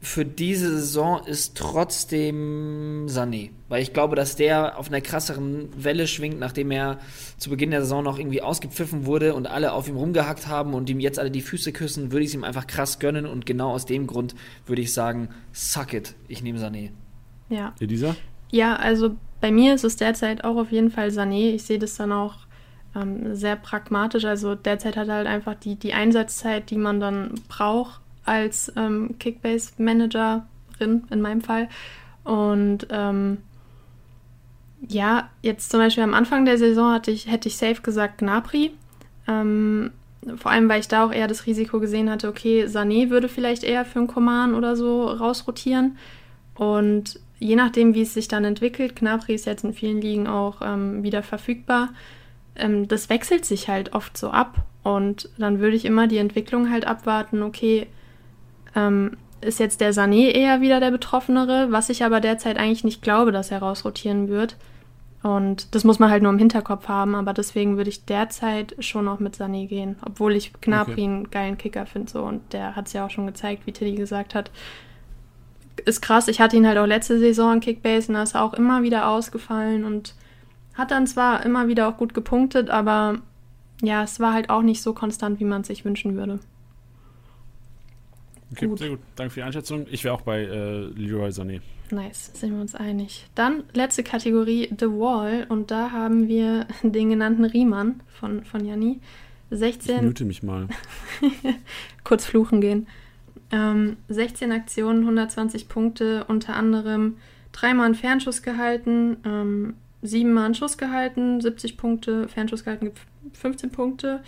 für diese Saison ist trotzdem Sané. Weil ich glaube, dass der auf einer krasseren Welle schwingt, nachdem er zu Beginn der Saison noch irgendwie ausgepfiffen wurde und alle auf ihm rumgehackt haben und ihm jetzt alle die Füße küssen, würde ich es ihm einfach krass gönnen. Und genau aus dem Grund würde ich sagen, suck it, ich nehme Sané. Ja. Elisa? Ja, also bei mir ist es derzeit auch auf jeden Fall Sané. Ich sehe das dann auch ähm, sehr pragmatisch. Also derzeit hat er halt einfach die, die Einsatzzeit, die man dann braucht als ähm, Kickbase-Managerin in meinem Fall. Und ähm, ja, jetzt zum Beispiel am Anfang der Saison hatte ich, hätte ich safe gesagt Gnabry. Ähm, vor allem, weil ich da auch eher das Risiko gesehen hatte, okay, Sané würde vielleicht eher für einen Coman oder so rausrotieren. Und je nachdem, wie es sich dann entwickelt, Gnabry ist jetzt in vielen Ligen auch ähm, wieder verfügbar, ähm, das wechselt sich halt oft so ab. Und dann würde ich immer die Entwicklung halt abwarten, okay, ähm, ist jetzt der Sané eher wieder der Betroffenere, was ich aber derzeit eigentlich nicht glaube, dass er rausrotieren wird. Und das muss man halt nur im Hinterkopf haben, aber deswegen würde ich derzeit schon noch mit Sané gehen, obwohl ich Gnabry Okay. einen geilen Kicker finde so und der hat es ja auch schon gezeigt, wie Tilly gesagt hat. Ist krass, ich hatte ihn halt auch letzte Saison in Kickbase und da ist er auch immer wieder ausgefallen und hat dann zwar immer wieder auch gut gepunktet, aber ja, es war halt auch nicht so konstant, wie man es sich wünschen würde. Okay, Gut. sehr gut. Danke für die Einschätzung. Ich wäre auch bei äh, Leroy Sané. Nice, sind wir uns einig. Dann letzte Kategorie, The Wall. Und da haben wir den genannten Riemann von, von Janni. Ich 16, mute mich mal. kurz fluchen gehen. Ähm, 16 Aktionen, 120 Punkte, unter anderem dreimal einen Fernschuss gehalten, ähm, siebenmal einen Schuss gehalten, 70 Punkte, Fernschuss gehalten gibt 15 Punkte,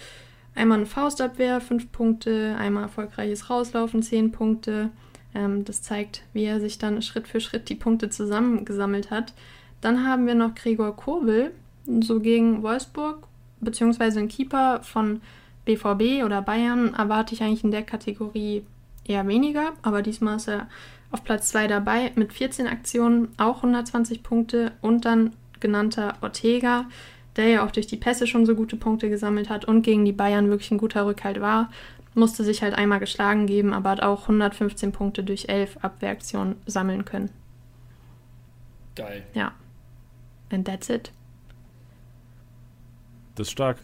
einmal eine Faustabwehr, 5 Punkte, einmal erfolgreiches Rauslaufen, 10 Punkte. Ähm, das zeigt, wie er sich dann Schritt für Schritt die Punkte zusammengesammelt hat. Dann haben wir noch Gregor Kobel, so gegen Wolfsburg, beziehungsweise ein Keeper von BVB oder Bayern erwarte ich eigentlich in der Kategorie eher weniger, aber diesmal ist er auf Platz 2 dabei mit 14 Aktionen, auch 120 Punkte und dann genannter Ortega, der ja auch durch die Pässe schon so gute Punkte gesammelt hat und gegen die Bayern wirklich ein guter Rückhalt war, musste sich halt einmal geschlagen geben, aber hat auch 115 Punkte durch 11 Abwehraktionen sammeln können. Geil. Ja. And that's it. Das ist stark.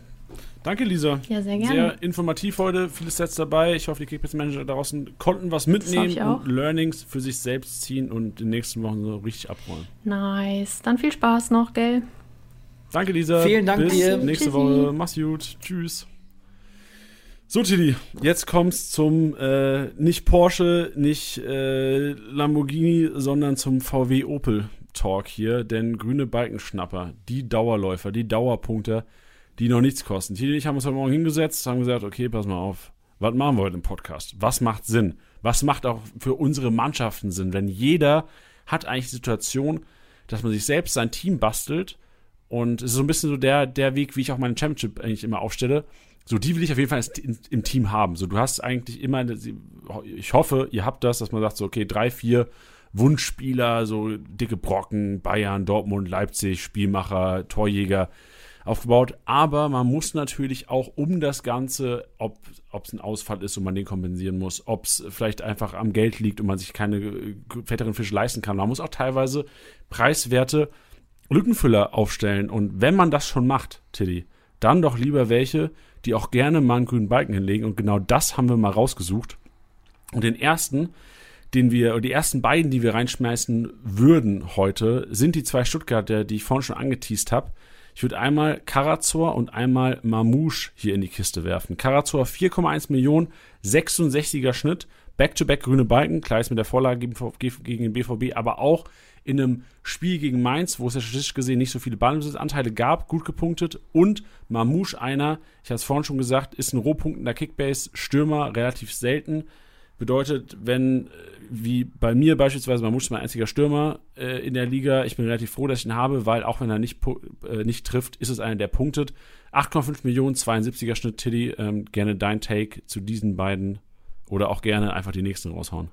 Danke, Lisa. Ja, sehr gerne. Sehr informativ heute, viele Sets dabei. Ich hoffe, die Kickbase-Manager da draußen konnten was mitnehmen hoffe ich auch. und Learnings für sich selbst ziehen und in den nächsten Wochen so richtig abräumen. Nice. Dann viel Spaß noch, gell? Danke, Lisa. Vielen Dank Bis dir. nächste Tschüssi. Woche. Mach's gut. Tschüss. So, Tilly, jetzt kommt's zum äh, nicht Porsche, nicht äh, Lamborghini, sondern zum VW Opel Talk hier. Denn grüne Balkenschnapper, die Dauerläufer, die Dauerpunkter, die noch nichts kosten. Tilly und ich haben uns heute Morgen hingesetzt, haben gesagt, okay, pass mal auf. Was machen wir heute im Podcast? Was macht Sinn? Was macht auch für unsere Mannschaften Sinn? Wenn jeder hat eigentlich die Situation, dass man sich selbst sein Team bastelt und es ist so ein bisschen so der, der Weg, wie ich auch meine Championship eigentlich immer aufstelle so, die will ich auf jeden Fall im Team haben. So, du hast eigentlich immer, ich hoffe, ihr habt das, dass man sagt, so, okay, drei, vier Wunschspieler, so dicke Brocken, Bayern, Dortmund, Leipzig, Spielmacher, Torjäger aufgebaut. Aber man muss natürlich auch um das Ganze, ob es ein Ausfall ist und man den kompensieren muss, ob es vielleicht einfach am Geld liegt und man sich keine äh, fetteren Fische leisten kann. Man muss auch teilweise preiswerte Lückenfüller aufstellen. Und wenn man das schon macht, Tilly, dann doch lieber welche, die auch gerne mal einen grünen Balken hinlegen. Und genau das haben wir mal rausgesucht. Und den ersten, den wir, die ersten beiden, die wir reinschmeißen würden heute, sind die zwei Stuttgarter, die ich vorhin schon angeteased habe. Ich würde einmal Karazor und einmal Mamouche hier in die Kiste werfen. Karazor 4,1 Millionen, 66er Schnitt, Back-to-Back -back grüne Balken, klar ist mit der Vorlage gegen den BVB, aber auch in einem Spiel gegen Mainz, wo es ja statistisch gesehen nicht so viele Ballbesitzanteile gab, gut gepunktet. Und Mamouche einer, ich habe es vorhin schon gesagt, ist ein rohpunktender Kickbase-Stürmer, relativ selten. Bedeutet, wenn, äh, wie bei mir beispielsweise, Mamouche ist mein einziger Stürmer äh, in der Liga, ich bin relativ froh, dass ich ihn habe, weil auch wenn er nicht, äh, nicht trifft, ist es einer, der punktet. 8,5 Millionen, 72er Schnitt, Tilly. Ähm, gerne dein Take zu diesen beiden oder auch gerne einfach die nächsten raushauen.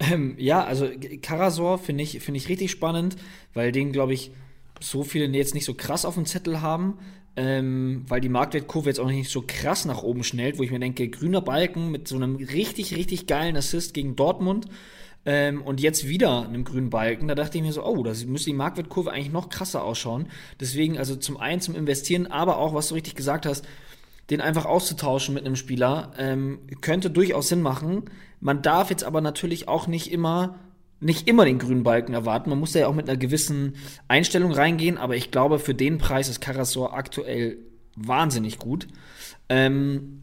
Ähm, ja, also Karasor finde ich, find ich richtig spannend, weil den, glaube ich, so viele jetzt nicht so krass auf dem Zettel haben, ähm, weil die Marktwertkurve jetzt auch nicht so krass nach oben schnellt, wo ich mir denke, grüner Balken mit so einem richtig, richtig geilen Assist gegen Dortmund ähm, und jetzt wieder einem grünen Balken, da dachte ich mir so, oh, das müsste die Marktwertkurve eigentlich noch krasser ausschauen. Deswegen also zum einen zum Investieren, aber auch, was du richtig gesagt hast, den einfach auszutauschen mit einem Spieler, ähm, könnte durchaus Sinn machen. Man darf jetzt aber natürlich auch nicht immer nicht immer den grünen Balken erwarten. Man muss ja auch mit einer gewissen Einstellung reingehen, aber ich glaube, für den Preis ist Karasor aktuell wahnsinnig gut. Ähm,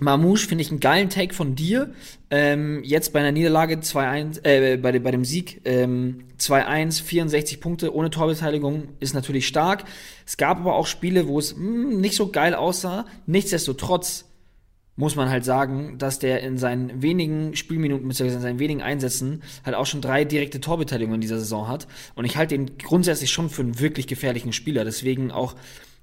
Mamouche finde ich einen geilen Take von dir. Ähm, jetzt bei einer Niederlage 2-1, äh, bei, bei dem Sieg ähm, 2-1, 64 Punkte ohne Torbeteiligung ist natürlich stark. Es gab aber auch Spiele, wo es mh, hm, nicht so geil aussah. Nichtsdestotrotz muss man halt sagen, dass der in seinen wenigen Spielminuten bzw. in seinen wenigen Einsätzen halt auch schon drei direkte Torbeteiligungen in dieser Saison hat. Und ich halte ihn grundsätzlich schon für einen wirklich gefährlichen Spieler. Deswegen auch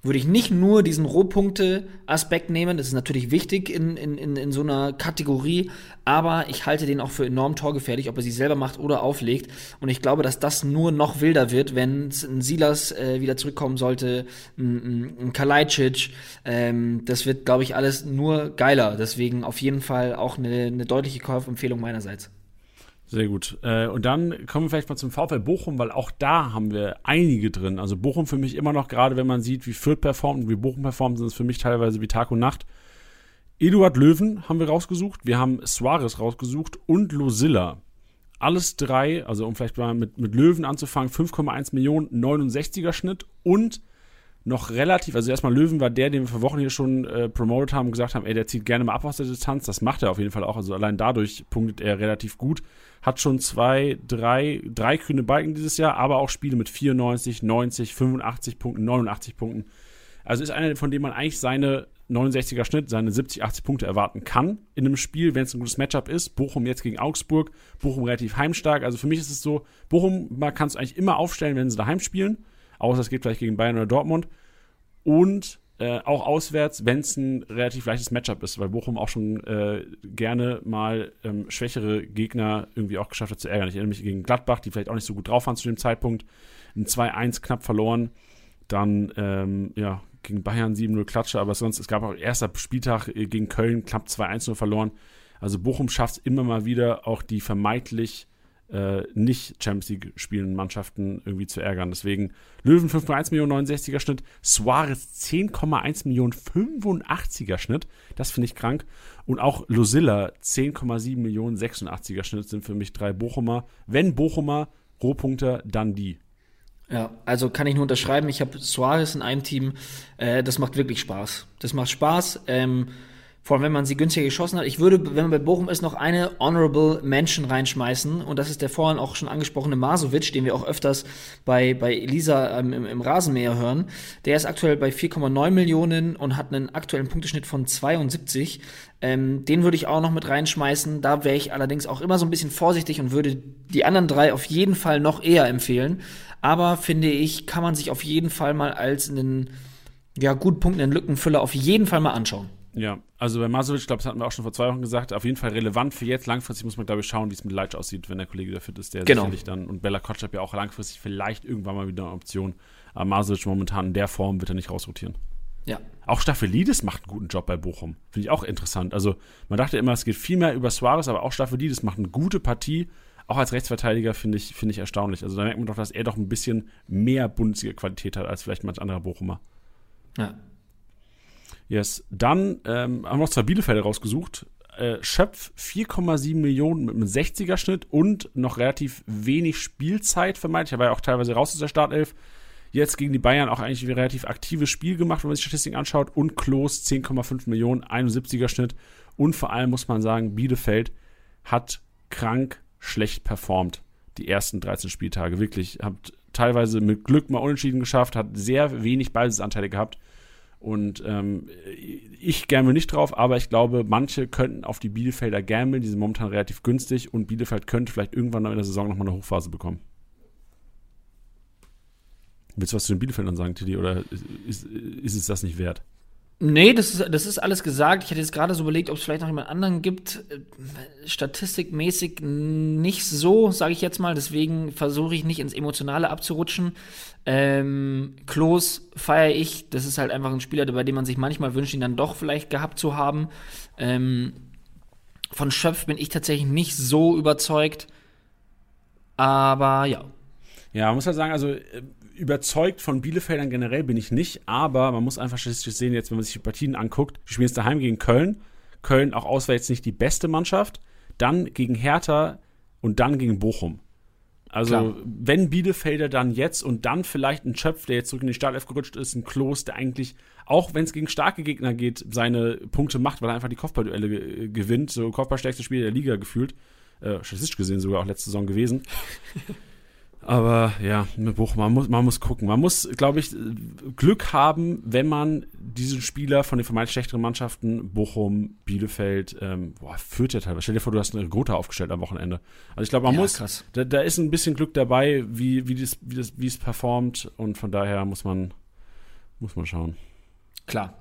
würde ich nicht nur diesen Rohpunkte-Aspekt nehmen, das ist natürlich wichtig in, in, in, in so einer Kategorie, aber ich halte den auch für enorm torgefährlich, ob er sie selber macht oder auflegt. Und ich glaube, dass das nur noch wilder wird, wenn ein Silas äh, wieder zurückkommen sollte, ein, ein Kalajdzic. Ähm, das wird, glaube ich, alles nur geiler. Deswegen auf jeden Fall auch eine, eine deutliche Kaufempfehlung meinerseits. Sehr gut. Äh, und dann kommen wir vielleicht mal zum VfL Bochum, weil auch da haben wir einige drin. Also Bochum für mich immer noch, gerade wenn man sieht, wie Fürth performt und wie Bochum performt, sind es für mich teilweise wie Tag und Nacht. Eduard Löwen haben wir rausgesucht, wir haben Suarez rausgesucht und Losilla. Alles drei, also um vielleicht mal mit, mit Löwen anzufangen, 5,1 Millionen, 69er Schnitt und noch relativ, also erstmal Löwen war der, den wir vor Wochen hier schon äh, promoted haben und gesagt haben, ey, der zieht gerne mal ab aus der Distanz. Das macht er auf jeden Fall auch. Also allein dadurch punktet er relativ gut. Hat schon zwei, drei, drei grüne Balken dieses Jahr, aber auch Spiele mit 94, 90, 85 Punkten, 89 Punkten. Also ist einer, von dem man eigentlich seine 69er Schnitt, seine 70, 80 Punkte erwarten kann in einem Spiel, wenn es ein gutes Matchup ist. Bochum jetzt gegen Augsburg, Bochum relativ heimstark. Also für mich ist es so, Bochum man kann es eigentlich immer aufstellen, wenn sie daheim spielen außer es geht vielleicht gegen Bayern oder Dortmund. Und äh, auch auswärts, wenn es ein relativ leichtes Matchup ist, weil Bochum auch schon äh, gerne mal ähm, schwächere Gegner irgendwie auch geschafft hat zu ärgern. Ich erinnere mich gegen Gladbach, die vielleicht auch nicht so gut drauf waren zu dem Zeitpunkt. Ein 2-1 knapp verloren. Dann, ähm, ja, gegen Bayern 7-0 Klatsche, aber sonst, es gab auch erster Spieltag äh, gegen Köln knapp 2-1 nur verloren. Also Bochum schafft es immer mal wieder, auch die vermeintlich äh, nicht Champions League spielenden Mannschaften irgendwie zu ärgern. Deswegen Löwen 5,1 Millionen 69er Schnitt, Suarez 10,1 Millionen 85er Schnitt. Das finde ich krank. Und auch Lucilla 10,7 Millionen 86er Schnitt sind für mich drei Bochumer. Wenn Bochumer Rohpunkter, dann die. Ja, also kann ich nur unterschreiben. Ich habe Suarez in einem Team. Äh, das macht wirklich Spaß. Das macht Spaß. Ähm, Vor allem, wenn man sie günstiger geschossen hat. Ich würde, wenn man bei Bochum ist, noch eine Honorable Mention reinschmeißen. Und das ist der vorhin auch schon angesprochene Masovic, den wir auch öfters bei, bei Elisa ähm, im, im Rasenmäher hören. Der ist aktuell bei 4,9 Millionen und hat einen aktuellen Punkteschnitt von 72. Ähm, den würde ich auch noch mit reinschmeißen. Da wäre ich allerdings auch immer so ein bisschen vorsichtig und würde die anderen drei auf jeden Fall noch eher empfehlen. Aber finde ich, kann man sich auf jeden Fall mal als einen ja, gut punktenden Lückenfüller auf jeden Fall mal anschauen. Ja, also bei Masovic, ich glaube, das hatten wir auch schon vor zwei Wochen gesagt, auf jeden Fall relevant für jetzt. Langfristig muss man, glaube ich, schauen, wie es mit Leitsch aussieht, wenn der Kollege da fit ist, der Genau. sicherlich dann, und Bella Kotschap ja auch langfristig vielleicht irgendwann mal wieder eine Option. Aber Masovic momentan in der Form wird er nicht rausrotieren. Ja. Auch Staffelidis macht einen guten Job bei Bochum. Finde ich auch interessant. Also, man dachte immer, es geht viel mehr über Suarez, aber auch Staffelidis macht eine gute Partie. Auch als Rechtsverteidiger finde ich, finde ich erstaunlich. Also, da merkt man doch, dass er doch ein bisschen mehr Bundesliga-Qualität hat als vielleicht manch anderer Bochumer. Ja. Yes. Dann ähm, haben wir noch zwei Bielefelder rausgesucht. Äh, Schöpf 4,7 Millionen mit einem 60er-Schnitt und noch relativ wenig Spielzeit vermeintlich. Er war ja auch teilweise raus aus der Startelf. Jetzt gegen die Bayern auch eigentlich ein relativ aktives Spiel gemacht, wenn man sich Statistiken anschaut. Und Klos 10,5 Millionen, 71er-Schnitt. Und vor allem muss man sagen, Bielefeld hat krank schlecht performt die ersten 13 Spieltage. Wirklich, hat teilweise mit Glück mal unentschieden geschafft, hat sehr wenig Ballbesitzanteile gehabt. Und ähm, ich gamble nicht drauf, aber ich glaube, manche könnten auf die Bielefelder gambeln. Die sind momentan relativ günstig und Bielefeld könnte vielleicht irgendwann noch in der Saison nochmal eine Hochphase bekommen. Willst du was zu den Bielefeldern sagen, Tilly, oder ist, ist, ist es das nicht wert? Nee, das ist, das ist alles gesagt. Ich hätte jetzt gerade so überlegt, ob es vielleicht noch jemand anderen gibt. Äh, Statistikmäßig nicht so, sage ich jetzt mal. Deswegen versuche ich nicht ins Emotionale abzurutschen. Ähm, Klos feiere ich. Das ist halt einfach ein Spieler, bei dem man sich manchmal wünscht, ihn dann doch vielleicht gehabt zu haben. Ähm, von Schöpf bin ich tatsächlich nicht so überzeugt. Aber ja. Ja, man muss halt sagen, also äh, überzeugt von Bielefeldern generell bin ich nicht, aber man muss einfach statistisch sehen, jetzt, wenn man sich die Partien anguckt, die spielen jetzt daheim gegen Köln. Köln auch auswärts nicht die beste Mannschaft. Dann gegen Hertha und dann gegen Bochum. Also, Klar. wenn Bielefelder dann jetzt und dann vielleicht ein Schöpf, der jetzt zurück in die Startelf gerutscht ist, ein Klos, der eigentlich, auch wenn es gegen starke Gegner geht, seine Punkte macht, weil er einfach die Kopfballduelle ge gewinnt, so Kopfballstärkste Spieler der Liga gefühlt. Äh, statistisch gesehen sogar auch letzte Saison gewesen. Aber ja, mit Bochum, man muss, man muss gucken. Man muss, glaube ich, Glück haben, wenn man diesen Spieler von den vermeintlich schlechteren Mannschaften, Bochum, Bielefeld, ähm, boah, führt ja teilweise. Stell dir vor, du hast eine Gotha aufgestellt am Wochenende. Also ich glaube, man Ja, muss, krass. da, da ist ein bisschen Glück dabei, wie, wie, das, wie, das, wie es performt und von daher muss man, muss man schauen. Klar.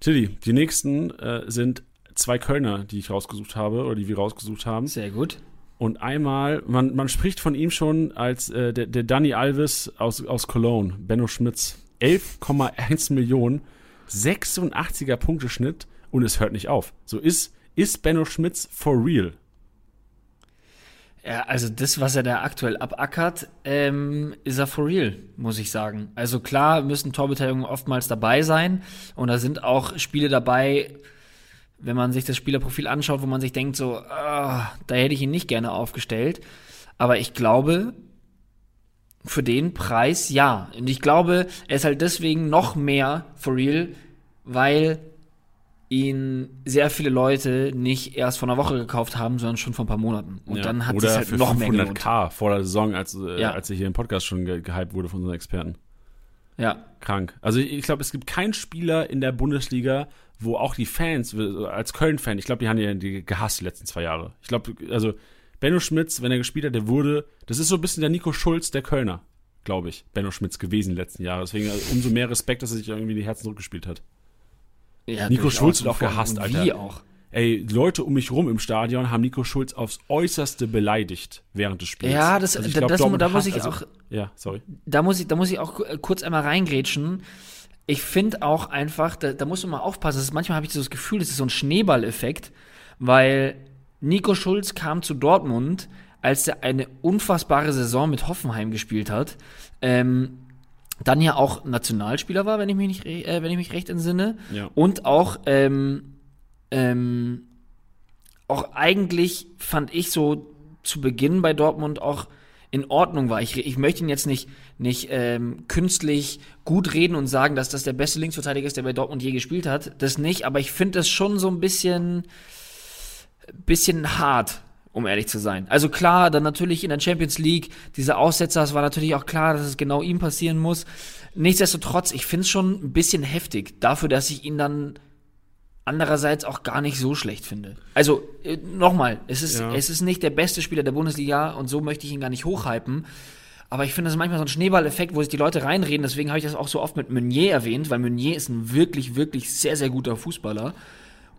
Tilly, die nächsten äh, sind zwei Kölner, die ich rausgesucht habe oder die wir rausgesucht haben. Sehr gut. Und einmal, man, man spricht von ihm schon als äh, der, der Danny Alves aus, aus Cologne, Benno Schmitz. 11,1 Millionen, 86er Punkteschnitt und es hört nicht auf. So ist, ist Benno Schmitz for real. Ja, also das, was er da aktuell abackert, ähm, ist er for real, muss ich sagen. Also klar müssen Torbeteiligungen oftmals dabei sein und da sind auch Spiele dabei, wenn man sich das Spielerprofil anschaut, wo man sich denkt so, ah, da hätte ich ihn nicht gerne aufgestellt. Aber ich glaube, für den Preis ja. Und ich glaube, er ist halt deswegen noch mehr for real, weil ihn sehr viele Leute nicht erst vor einer Woche gekauft haben, sondern schon vor ein paar Monaten. Und Ja. dann hat es halt für noch mehr gelohnt. 500k vor der Saison, als, äh, Ja. als er hier im Podcast schon ge gehypt wurde von unseren Experten. Ja, Krank. Also ich, glaube, es gibt keinen Spieler in der Bundesliga, wo auch die Fans, als Köln-Fan, ich glaube, die haben ja die gehasst die letzten zwei Jahre. Ich glaube, also Benno Schmitz, wenn er gespielt hat, der wurde, das ist so ein bisschen der Nico Schulz der Kölner, glaube ich, Benno Schmitz gewesen die letzten Jahre. Deswegen also, umso mehr Respekt, dass er sich irgendwie in die Herzen zurückgespielt hat. ja Nico. Schulz wird auch allem gehasst, Wie Alter. auch. Ey, Leute um mich rum im Stadion haben Nico Schulz aufs Äußerste beleidigt während des Spiels. Ja, das- da- glaub, das- Dortmund da muss hasst- ich auch- Ja, sorry. Da muss ich, da muss ich auch äh, kurz einmal reingrätschen. Ich finde auch einfach, da, da muss man mal aufpassen. Ist, manchmal habe ich so das Gefühl, das ist so ein Schneeballeffekt, weil Nico Schulz kam zu Dortmund, als er eine unfassbare Saison mit Hoffenheim gespielt hat. Ähm, dann ja auch Nationalspieler war, wenn ich mich nicht, äh, wenn ich mich recht entsinne. Ja. Und auch, ähm, ähm, auch eigentlich fand ich so zu Beginn bei Dortmund auch in Ordnung war. Ich, ich möchte ihn jetzt nicht, nicht ähm, künstlich gut reden und sagen, dass das der beste Linksverteidiger ist, der bei Dortmund je gespielt hat. Das nicht, aber ich finde das schon so ein bisschen, bisschen hart, um ehrlich zu sein. Also klar, dann natürlich in der Champions League, diese Aussetzer, es war natürlich auch klar, dass es genau ihm passieren muss. Nichtsdestotrotz, ich finde es schon ein bisschen heftig, dafür, dass ich ihn dann andererseits auch gar nicht so schlecht finde. Also äh, nochmal, es ist, ja. es ist nicht der beste Spieler der Bundesliga und so möchte ich ihn gar nicht hochhypen. Aber ich finde, das ist manchmal so ein Schneeballeffekt, wo sich die Leute reinreden. Deswegen habe ich das auch so oft mit Meunier erwähnt, weil Meunier ist ein wirklich, wirklich sehr, sehr guter Fußballer.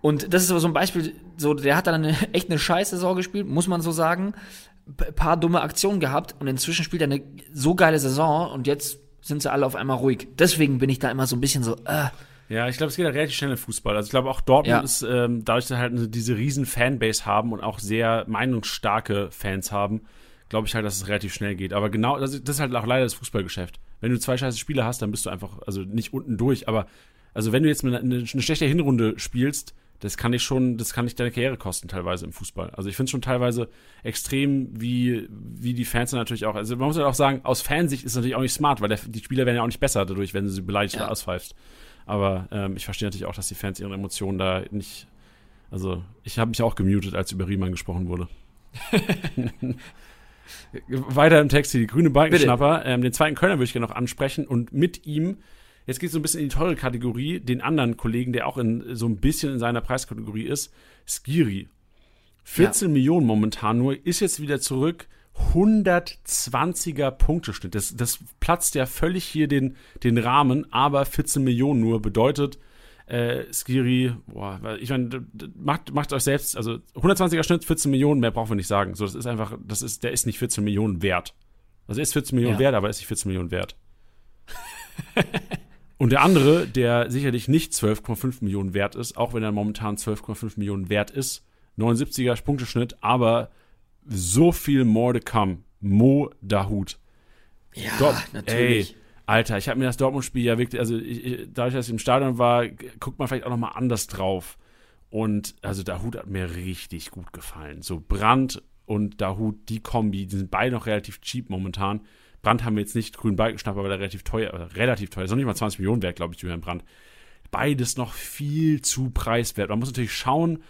Und das ist aber so ein Beispiel, so, der hat dann eine, echt eine scheiße Saison gespielt, muss man so sagen. P paar dumme Aktionen gehabt und inzwischen spielt er eine so geile Saison und jetzt sind sie alle auf einmal ruhig. Deswegen bin ich da immer so ein bisschen so, äh, ja, ich glaube, es geht ja relativ schnell im Fußball. Also ich glaube auch Dortmund ja. ist, ähm, dadurch, dass halt diese riesen Fanbase haben und auch sehr meinungsstarke Fans haben, glaube ich halt, dass es relativ schnell geht. Aber genau, das, ist halt auch leider das Fußballgeschäft. Wenn du zwei scheiße Spiele hast, dann bist du einfach, also nicht unten durch, aber also wenn du jetzt eine, eine schlechte Hinrunde spielst, das kann dich schon, das kann dich deine Karriere kosten teilweise im Fußball. Also ich finde es schon teilweise extrem, wie, wie die Fans dann natürlich auch, also man muss halt auch sagen, aus Fansicht ist es natürlich auch nicht smart, weil der, die Spieler werden ja auch nicht besser dadurch, wenn du sie beleidigt ja. oder auspfeifst. Aber ähm, ich verstehe natürlich auch, dass die Fans ihre Emotionen da nicht. Also, ich habe mich auch gemutet, als über Riemann gesprochen wurde. Weiter im Text hier, die grüne Balkenschnapper. Ähm, den zweiten Kölner würde ich gerne noch ansprechen und mit ihm, jetzt geht es so ein bisschen in die teure Kategorie, den anderen Kollegen, der auch in, so ein bisschen in seiner Preiskategorie ist, Skiri. 14 ja. Millionen momentan nur, ist jetzt wieder zurück 120er Punkteschnitt. Das, das platzt ja völlig hier den, den Rahmen, aber 14 Millionen nur bedeutet, äh, Skiri, boah, ich meine, macht, macht euch selbst, also 120er Schnitt, 14 Millionen, mehr brauchen wir nicht sagen. So, das ist einfach, das ist, der ist nicht 14 Millionen wert. Also er ist 14 Millionen ja. wert, aber er ist nicht 14 Millionen wert. Und der andere, der sicherlich nicht 12,5 Millionen wert ist, auch wenn er momentan 12,5 Millionen wert ist, 79er Punkteschnitt, aber so viel more to come. Mo Dahut. Ja, Dort, natürlich. Ey, Alter, ich habe mir das Dortmund-Spiel ja wirklich, also ich, ich, dadurch, dass ich im Stadion war, guckt man vielleicht auch nochmal anders drauf. Und also Dahut hat mir richtig gut gefallen. So Brand und Dahut, die Kombi, die sind beide noch relativ cheap momentan. Brand haben wir jetzt nicht grün Balkenschnapper, weil er relativ teuer, äh, relativ teuer, ist noch nicht mal 20 Millionen wert, glaube ich, Julian Brand. Beides noch viel zu preiswert. Man muss natürlich schauen,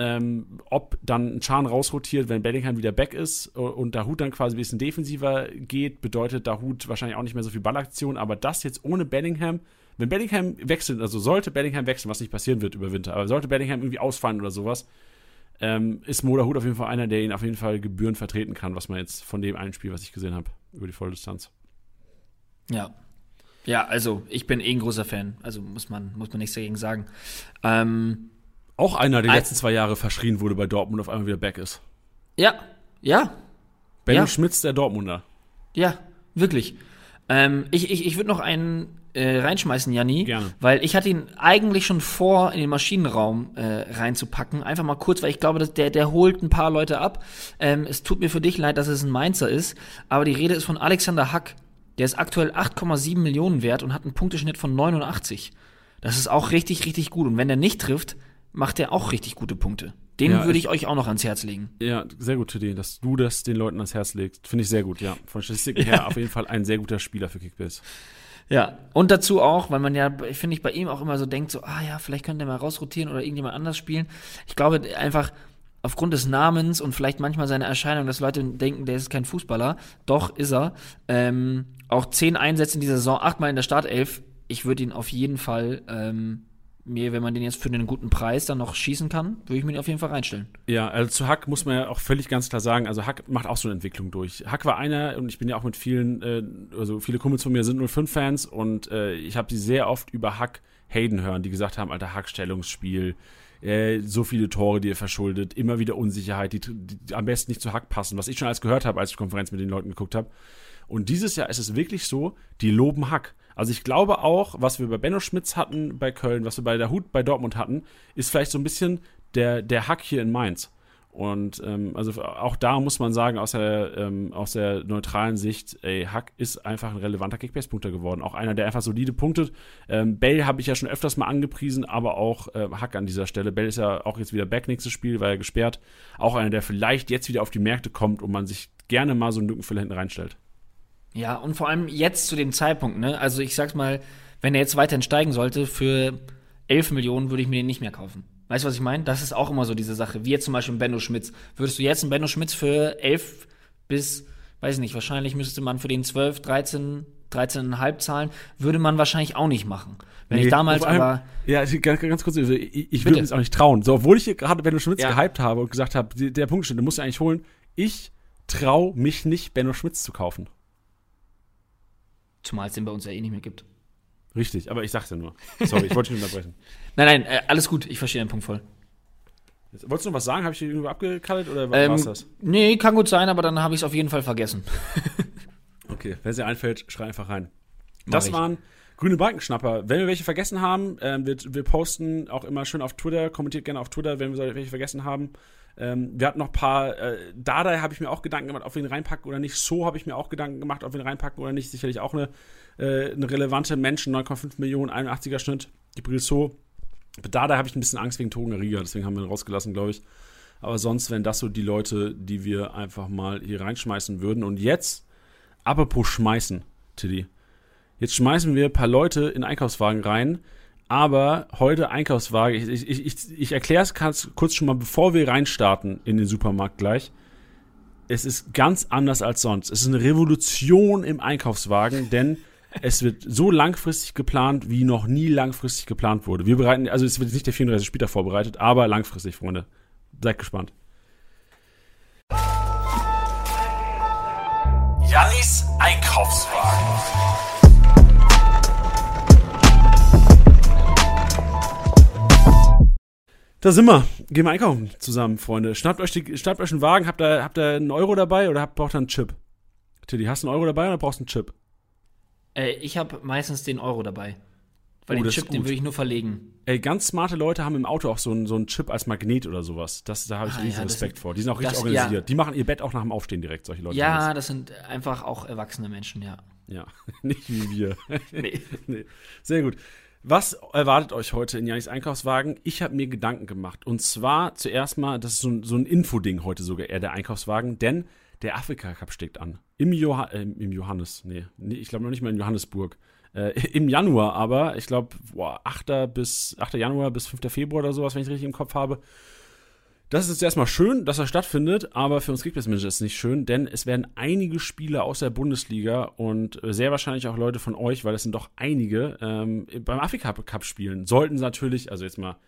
ähm, ob dann ein Chan rausrotiert, wenn Bellingham wieder back ist und Dahut dann quasi ein bisschen defensiver geht, bedeutet Dahut wahrscheinlich auch nicht mehr so viel Ballaktion, aber das jetzt ohne Bellingham, wenn Bellingham wechselt, also sollte Bellingham wechseln, was nicht passieren wird über Winter, aber sollte Bellingham irgendwie ausfallen oder sowas, ähm, ist Mo Dahut auf jeden Fall einer, der ihn auf jeden Fall Gebühren vertreten kann, was man jetzt von dem einen Spiel, was ich gesehen habe, über die Volldistanz. Ja, ja, also ich bin eh ein großer Fan. Also muss man, muss man nichts dagegen sagen. Ähm, auch einer, der die letzten zwei Jahre verschrien wurde bei Dortmund, auf einmal wieder back ist. Ja, ja. Benny ja. Schmitz, der Dortmunder. Ja, wirklich. Ähm, ich ich, ich würde noch einen äh, reinschmeißen, Janni. Gerne. Weil ich hatte ihn eigentlich schon vor, in den Maschinenraum äh, reinzupacken. Einfach mal kurz, weil ich glaube, dass der, der holt ein paar Leute ab. Ähm, es tut mir für dich leid, dass es ein Mainzer ist. Aber die Rede ist von Alexander Hack. Der ist aktuell 8,7 Millionen wert und hat einen Punkteschnitt von 89. Das ist auch richtig, richtig gut. Und wenn er nicht trifft, macht er auch richtig gute Punkte. Den ja, würde ich, ich, euch auch noch ans Herz legen. Ja, sehr gute Idee, dass du das den Leuten ans Herz legst. Finde ich sehr gut, ja. Von Statistiken her auf jeden Fall ein sehr guter Spieler für Kickbase. Ja, und dazu auch, weil man ja, finde ich, bei ihm auch immer so denkt, so, ah ja, vielleicht könnte er mal rausrotieren oder irgendjemand anders spielen. Ich glaube einfach, aufgrund des Namens und vielleicht manchmal seiner Erscheinung, dass Leute denken, der ist kein Fußballer. Doch, ist er. Ähm, auch zehn Einsätze in dieser Saison, achtmal in der Startelf. Ich würde ihn auf jeden Fall ähm, mir, wenn man den jetzt für einen guten Preis dann noch schießen kann, würde ich mir den auf jeden Fall reinstellen. Ja, also zu Hack muss man ja auch völlig ganz klar sagen, also Hack macht auch so eine Entwicklung durch. Hack war einer, und ich bin ja auch mit vielen, äh, also viele Kumpels von mir sind nur fünf Fans und äh, ich habe sie sehr oft über Hack Hayden hören, die gesagt haben, alter Hack Stellungsspiel, äh, so viele Tore, die er verschuldet, immer wieder Unsicherheit, die, die, die am besten nicht zu Hack passen, was ich schon als gehört habe, als ich Konferenz mit den Leuten geguckt habe. Und dieses Jahr ist es wirklich so, die loben Hack. Also ich glaube auch, was wir bei Benno Schmitz hatten bei Köln, was wir bei der Hut bei Dortmund hatten, ist vielleicht so ein bisschen der, der Hack hier in Mainz. Und ähm, also auch da muss man sagen, aus der, ähm, aus der neutralen Sicht, ey, Hack ist einfach ein relevanter Kickbase-Punkter geworden. Auch einer, der einfach solide punktet. Ähm, Bell habe ich ja schon öfters mal angepriesen, aber auch äh, Hack an dieser Stelle. Bell ist ja auch jetzt wieder back nächstes Spiel, war ja gesperrt. Auch einer, der vielleicht jetzt wieder auf die Märkte kommt und man sich gerne mal so einen Lückenfüller hinten reinstellt. Ja, und vor allem jetzt zu dem Zeitpunkt, ne? Also ich sag's mal, wenn er jetzt weiterhin steigen sollte, für 11 Millionen würde ich mir den nicht mehr kaufen. Weißt du, was ich meine? Das ist auch immer so diese Sache. Wie jetzt zum Beispiel Benno Schmitz. Würdest du jetzt einen Benno Schmitz für 11 bis, weiß ich nicht, wahrscheinlich müsste man für den 12, 13, 13,5 zahlen, würde man wahrscheinlich auch nicht machen. Wenn nee, ich damals allem, aber. Ja, ganz, ganz kurz, ich, ich würde es auch nicht trauen. So, obwohl ich gerade Benno Schmitz ja. gehypt habe und gesagt habe, der Punkt steht, den musst du eigentlich holen. Ich traue mich nicht, Benno Schmitz zu kaufen. Zumal es den bei uns ja eh nicht mehr gibt. Richtig, aber ich sag's ja nur. Sorry, ich wollte dich nicht unterbrechen. Nein, nein, äh, alles gut, ich verstehe den Punkt voll. Wolltest du noch was sagen? Habe ich dich irgendwo abgekaltet oder ähm, war's das? Nee, kann gut sein, aber dann habe ich es auf jeden Fall vergessen. okay, wenn es dir einfällt, schrei einfach rein. Mach das ich. waren grüne Balkenschnapper. Wenn wir welche vergessen haben, äh, wir, wir posten auch immer schön auf Twitter, kommentiert gerne auf Twitter, wenn wir welche vergessen haben. Ähm, wir hatten noch ein paar, äh, Dada habe ich mir auch Gedanken gemacht, ob wir ihn reinpacken oder nicht. So habe ich mir auch Gedanken gemacht, ob wir ihn reinpacken oder nicht. Sicherlich auch eine, äh, eine relevante Menschen, 9,5 Millionen, 81er Schnitt. Gibril So. Dada habe ich ein bisschen Angst wegen Togen Riga, deswegen haben wir ihn rausgelassen, glaube ich. Aber sonst wären das so die Leute, die wir einfach mal hier reinschmeißen würden. Und jetzt, apropos schmeißen, Tiddy. Jetzt schmeißen wir ein paar Leute in Einkaufswagen rein, aber heute Einkaufswagen, ich, ich, ich, ich erkläre es kurz schon mal, bevor wir reinstarten in den Supermarkt gleich. Es ist ganz anders als sonst. Es ist eine Revolution im Einkaufswagen, denn es wird so langfristig geplant, wie noch nie langfristig geplant wurde. Wir bereiten, also es wird nicht der 34 Spieltag vorbereitet, aber langfristig, Freunde. Seid gespannt. Jannis Einkaufswagen. Da sind wir. Gehen wir einkaufen zusammen, Freunde. Schnappt euch, die, schnappt euch einen Wagen. Habt ihr, habt ihr einen Euro dabei oder habt, braucht ihr einen Chip? Tilly, hast du einen Euro dabei oder brauchst du einen Chip? Äh, ich habe meistens den Euro dabei. Weil oh, den Chip, den würde ich nur verlegen. Ey, ganz smarte Leute haben im Auto auch so einen, so einen Chip als Magnet oder sowas. Das, da habe ich ah, riesen ja, Respekt sind, vor. Die sind auch richtig das, organisiert. Ja. Die machen ihr Bett auch nach dem Aufstehen direkt, solche Leute. Ja, das sind einfach auch erwachsene Menschen, ja. Ja, nicht wie wir. nee. nee. Sehr gut. Was erwartet euch heute in Janis Einkaufswagen? Ich habe mir Gedanken gemacht. Und zwar zuerst mal, das ist so ein, so ein Infoding heute sogar eher der Einkaufswagen, denn der Afrika Cup steht an. Im, Joha äh, im Johannes, nee, nee ich glaube noch nicht mal in Johannesburg. Äh, Im Januar aber, ich glaube, 8. bis 8. Januar bis 5. Februar oder sowas, wenn ich richtig im Kopf habe. Das ist jetzt erstmal schön, dass er stattfindet, aber für uns Kickbase-Manager ist es nicht schön, denn es werden einige Spieler aus der Bundesliga und sehr wahrscheinlich auch Leute von euch, weil es sind doch einige, ähm, beim Afrika Cup spielen. Sollten sie natürlich, also jetzt mal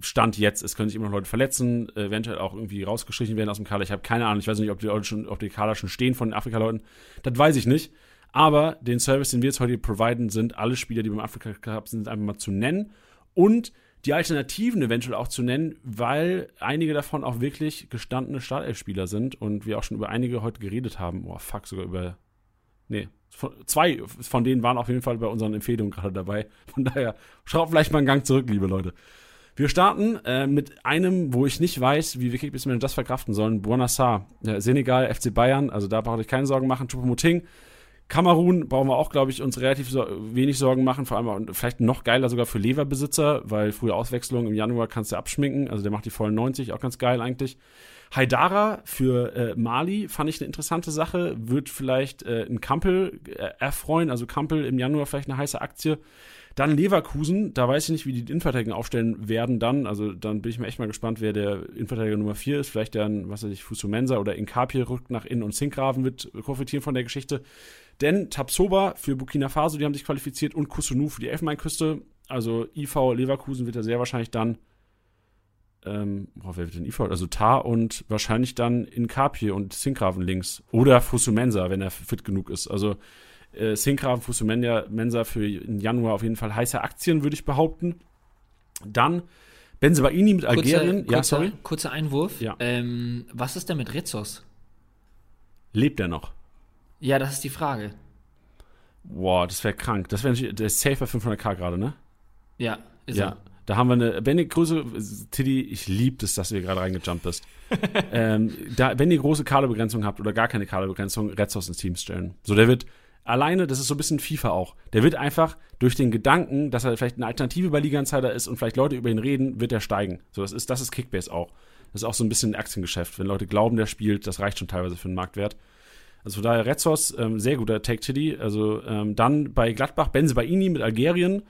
Stand jetzt, es können sich immer noch Leute verletzen, eventuell auch irgendwie rausgestrichen werden aus dem Kader. Ich habe keine Ahnung, ich weiß nicht, ob die Leute schon, ob die Kader schon stehen von den Afrika-Leuten. Das weiß ich nicht. Aber den Service, den wir jetzt heute providen, sind alle Spieler, die beim Afrika Cup sind, einfach mal zu nennen. Und die Alternativen eventuell auch zu nennen, weil einige davon auch wirklich gestandene Startelf-Spieler sind und wir auch schon über einige heute geredet haben. Oh, fuck, sogar über. Nee, zwei von denen waren auf jeden Fall bei unseren Empfehlungen gerade dabei. Von daher, schaut vielleicht mal einen Gang zurück, liebe Leute. Wir starten äh, mit einem, wo ich nicht weiß, wie wir Kickbase das verkraften sollen. Buonassar, Senegal, FC Bayern. Also da brauche ich keine Sorgen machen. Choupo-Moting Kamerun brauchen wir auch, glaube ich, uns relativ so wenig Sorgen machen, vor allem vielleicht noch geiler sogar für Leverbesitzer, weil frühe Auswechslung im Januar kannst du abschminken, also der macht die vollen 90, auch ganz geil eigentlich. Haidara für äh, Mali fand ich eine interessante Sache, wird vielleicht äh, ein Kampel äh, erfreuen, also Kampel im Januar vielleicht eine heiße Aktie. Dann Leverkusen, da weiß ich nicht, wie die Innenverteidiger aufstellen werden dann. Also dann bin ich mir echt mal gespannt, wer der Innenverteidiger Nummer 4 ist. Vielleicht dann, was weiß ich, Fusumensa oder Inkapie rückt nach innen und Sinkgraven wird profitieren von der Geschichte. Denn Tabsoba für Burkina Faso, die haben sich qualifiziert, und Kusunu für die Elfenbeinküste. Also IV Leverkusen wird ja sehr wahrscheinlich dann, ähm, boah, wer wird denn IV? Also Tar und wahrscheinlich dann in Kapie und Sinkgraven links. Oder Fusumensa, wenn er fit genug ist. Also äh, Sinkgraven, Fusumensa für den Januar auf jeden Fall heiße Aktien, würde ich behaupten. Dann Benzebaini mit Algerien. Kurzer, ja, sorry. Kurzer Einwurf. Ja. Ähm, was ist denn mit Rizos? Lebt er noch? Ja, das ist die Frage. Boah, das wäre krank. Das wäre der ist safe bei 500k gerade, ne? Ja, ist ja. Er. Da haben wir eine, wenn ihr große, Tiddy, ich liebe es, dass du hier gerade reingejumpt bist. ähm, da, wenn ihr große Kaderbegrenzung habt oder gar keine Kaderbegrenzung, Retzos ins Team stellen. So, der wird alleine, das ist so ein bisschen FIFA auch, der wird einfach durch den Gedanken, dass er vielleicht eine Alternative bei Liga Insider ist und vielleicht Leute über ihn reden, wird er steigen. So, das ist, das ist Kickbase auch. Das ist auch so ein bisschen ein Aktiengeschäft. Wenn Leute glauben, der spielt, das reicht schon teilweise für den Marktwert. Also von daher Retzos, ähm, sehr guter Take Tiddy. Also ähm, dann bei Gladbach Benze Baini mit Algerien.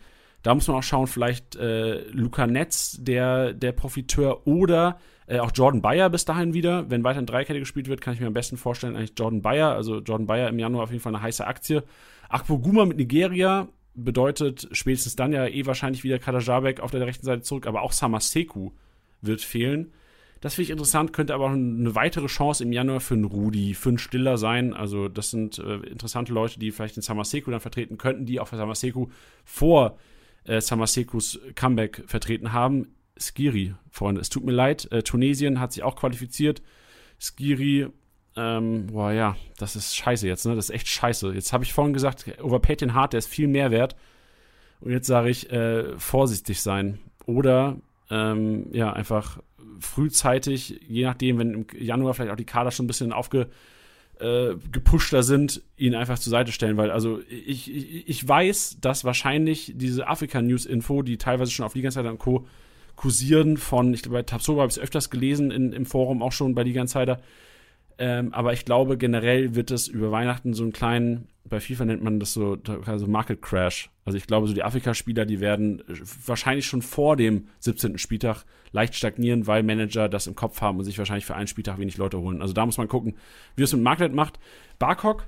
Da muss man auch schauen, vielleicht äh, Luca Netz, der, der Profiteur, oder äh, auch Jordan Bayer bis dahin wieder. Wenn weiter in Dreikette gespielt wird, kann ich mir am besten vorstellen, eigentlich Jordan Bayer. Also Jordan Bayer im Januar auf jeden Fall eine heiße Aktie. Akpo Guma mit Nigeria bedeutet spätestens dann ja eh wahrscheinlich wieder Kadajabek auf der rechten Seite zurück, aber auch Samaseku wird fehlen. Das finde ich interessant, könnte aber auch eine weitere Chance im Januar für einen Rudi, für einen Stiller sein. Also, das sind äh, interessante Leute, die vielleicht den Samaseku dann vertreten könnten, die auch für Samaseku vor äh, Samasekus Comeback vertreten haben. Skiri, Freunde, es tut mir leid. Äh, Tunesien hat sich auch qualifiziert. Skiri, ähm, boah, ja, das ist scheiße jetzt, ne? Das ist echt scheiße. Jetzt habe ich vorhin gesagt, overpaid den Hart, der ist viel mehr wert. Und jetzt sage ich, äh, vorsichtig sein. Oder, ähm, ja, einfach frühzeitig, je nachdem, wenn im Januar vielleicht auch die Kader schon ein bisschen aufge äh, sind, ihn einfach zur Seite stellen, weil also ich, ich, ich weiß, dass wahrscheinlich diese Afrika-News-Info, die teilweise schon auf Liga und Co. kursieren von, ich glaube, bei Tabsoba habe ich es öfters gelesen in, im Forum, auch schon bei Liga Insider, ähm, aber ich glaube, generell wird es über Weihnachten so einen kleinen, bei FIFA nennt man das so, also Market Crash. Also ich glaube, so die Afrika-Spieler, die werden wahrscheinlich schon vor dem 17. Spieltag leicht stagnieren, weil Manager das im Kopf haben und sich wahrscheinlich für einen Spieltag wenig Leute holen. Also da muss man gucken, wie es mit Market macht. Barkok,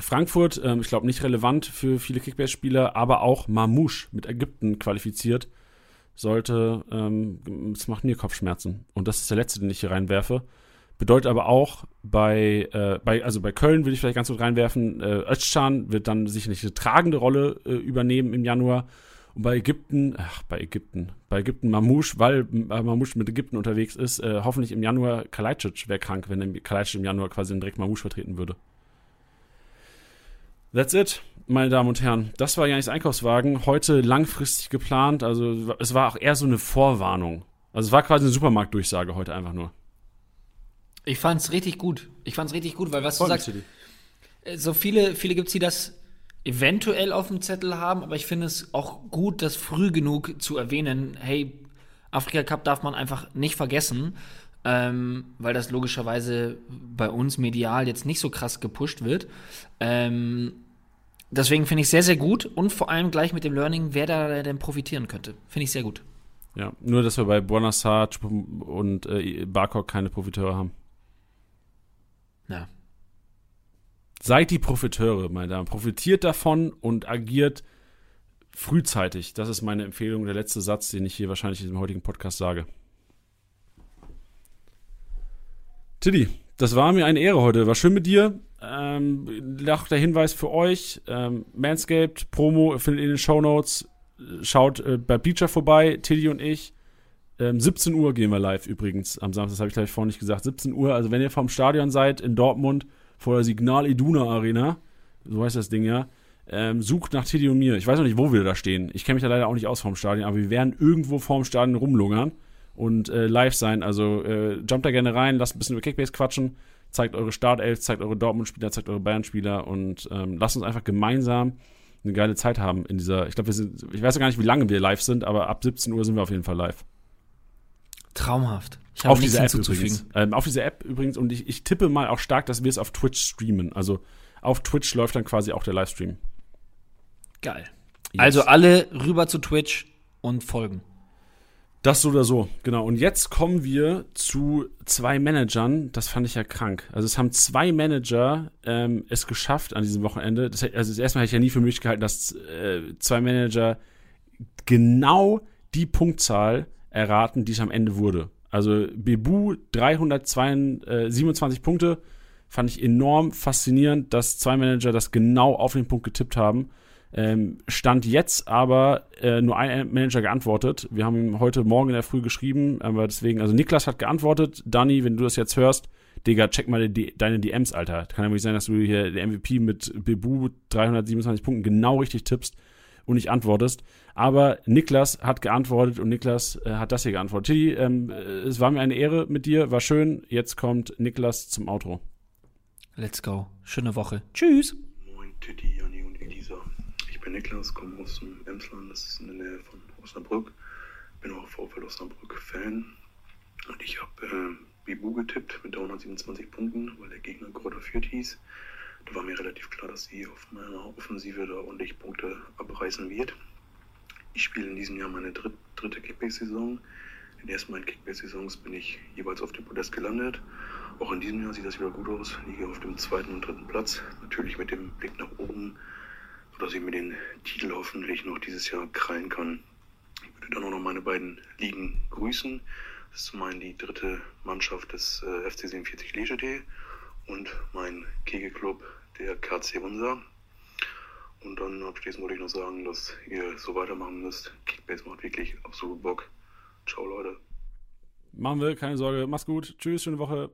Frankfurt, ähm, ich glaube nicht relevant für viele Kickbase-Spieler, aber auch Mamouche mit Ägypten qualifiziert. Sollte, ähm, es macht mir Kopfschmerzen. Und das ist der letzte, den ich hier reinwerfe. Bedeutet aber auch, bei, äh, bei, also bei Köln will ich vielleicht ganz gut reinwerfen, äh, Özcan wird dann sicherlich eine tragende Rolle äh, übernehmen im Januar. Und bei Ägypten, ach, bei Ägypten, bei Ägypten Mamouche, weil äh, Mamouche mit Ägypten unterwegs ist, äh, hoffentlich im Januar Kalajdzic wäre krank, wenn Kalajdzic im Januar quasi direkt Mamouche vertreten würde. That's it, meine Damen und Herren. Das war Janis Einkaufswagen. Heute langfristig geplant. Also es war auch eher so eine Vorwarnung. Also es war quasi eine Supermarktdurchsage heute einfach nur. Ich fand's richtig gut. Ich fand's richtig gut, weil was Voll du sagst, äh, so viele, viele gibt's, die das eventuell auf dem Zettel haben, aber ich finde es auch gut, das früh genug zu erwähnen. Hey, Afrika Cup darf man einfach nicht vergessen, ähm, weil das logischerweise bei uns medial jetzt nicht so krass gepusht wird. Ähm, deswegen finde ich sehr, sehr gut und vor allem gleich mit dem Learning, wer da denn profitieren könnte. Finde ich sehr gut. Ja, nur dass wir bei Bonassar und äh, Barkok keine Profiteure haben. Ja. Seid die Profiteure, meine Damen. Profitiert davon und agiert frühzeitig. Das ist meine Empfehlung, der letzte Satz, den ich hier wahrscheinlich in dem heutigen Podcast sage. Tiddy, das war mir eine Ehre heute. War schön mit dir. Ähm, noch der Hinweis für euch: ähm, Manscaped, Promo findet ihr in den Show Notes. Schaut äh, bei Bleacher vorbei, Tiddy und ich. Ähm, 17 Uhr gehen wir live übrigens am Samstag, das habe ich gleich vorhin nicht gesagt. 17 Uhr, also wenn ihr vom Stadion seid in Dortmund, vor der Signal Iduna Arena, so heißt das Ding ja, ähm, sucht nach Teddy und mir. Ich weiß noch nicht, wo wir da stehen. Ich kenne mich da leider auch nicht aus vom Stadion, aber wir werden irgendwo vorm Stadion rumlungern und äh, live sein. Also äh, jumpt da gerne rein, lasst ein bisschen über Kickbase quatschen, zeigt eure Startelf, zeigt eure Dortmund-Spieler, zeigt eure Bayern-Spieler und ähm, lasst uns einfach gemeinsam eine geile Zeit haben in dieser. Ich glaube, wir sind, ich weiß ja gar nicht, wie lange wir live sind, aber ab 17 Uhr sind wir auf jeden Fall live. Traumhaft. Ich habe auf dieser App übrigens. Ähm, auf dieser App übrigens und ich, ich tippe mal auch stark, dass wir es auf Twitch streamen. Also auf Twitch läuft dann quasi auch der Livestream. Geil. Yes. Also alle rüber zu Twitch und folgen. Das so oder so, genau. Und jetzt kommen wir zu zwei Managern. Das fand ich ja krank. Also es haben zwei Manager ähm, es geschafft an diesem Wochenende. Das, also erstmal hätte ich ja nie für möglich gehalten, dass äh, zwei Manager genau die Punktzahl erraten, die es am Ende wurde. Also Bebu 327 Punkte fand ich enorm faszinierend, dass zwei Manager das genau auf den Punkt getippt haben. Ähm, stand jetzt aber äh, nur ein Manager geantwortet. Wir haben ihm heute Morgen in der Früh geschrieben, aber deswegen, also Niklas hat geantwortet. Dani, wenn du das jetzt hörst, Digga, check mal die, deine DMs, Alter. Kann ja wirklich sein, dass du hier der MVP mit Bebu 327 Punkten genau richtig tippst. Und nicht antwortest. Aber Niklas hat geantwortet und Niklas äh, hat das hier geantwortet. Tilly, ähm, es war mir eine Ehre mit dir, war schön. Jetzt kommt Niklas zum Outro. Let's go. Schöne Woche. Tschüss. Moin, Titti, Janni und Elisa. Ich bin Niklas, komme aus dem Emsland, das ist in der Nähe von Osnabrück. Bin auch VfL Osnabrück-Fan. Und ich habe äh, Bibu getippt mit 327 Punkten, weil der Gegner Kräuter Fürth hieß. War mir relativ klar, dass sie auf meiner Offensive da ordentlich Punkte abreißen wird. Ich spiele in diesem Jahr meine dritt, dritte Kickbase-Saison. In den ersten beiden Kickbase-Saisons bin ich jeweils auf dem Podest gelandet. Auch in diesem Jahr sieht das wieder gut aus. Liege auf dem zweiten und dritten Platz. Natürlich mit dem Blick nach oben, sodass ich mir den Titel hoffentlich noch dieses Jahr krallen kann. Ich würde dann auch noch meine beiden Ligen grüßen. Das ist zum einen die dritte Mannschaft des äh, FC 47 Leger und mein Kegelclub, der KC Unser. Und dann abschließend wollte ich noch sagen, dass ihr so weitermachen müsst. Kickbase macht wirklich absolut Bock. Ciao, Leute. Machen wir, keine Sorge. Mach's gut. Tschüss, schöne Woche.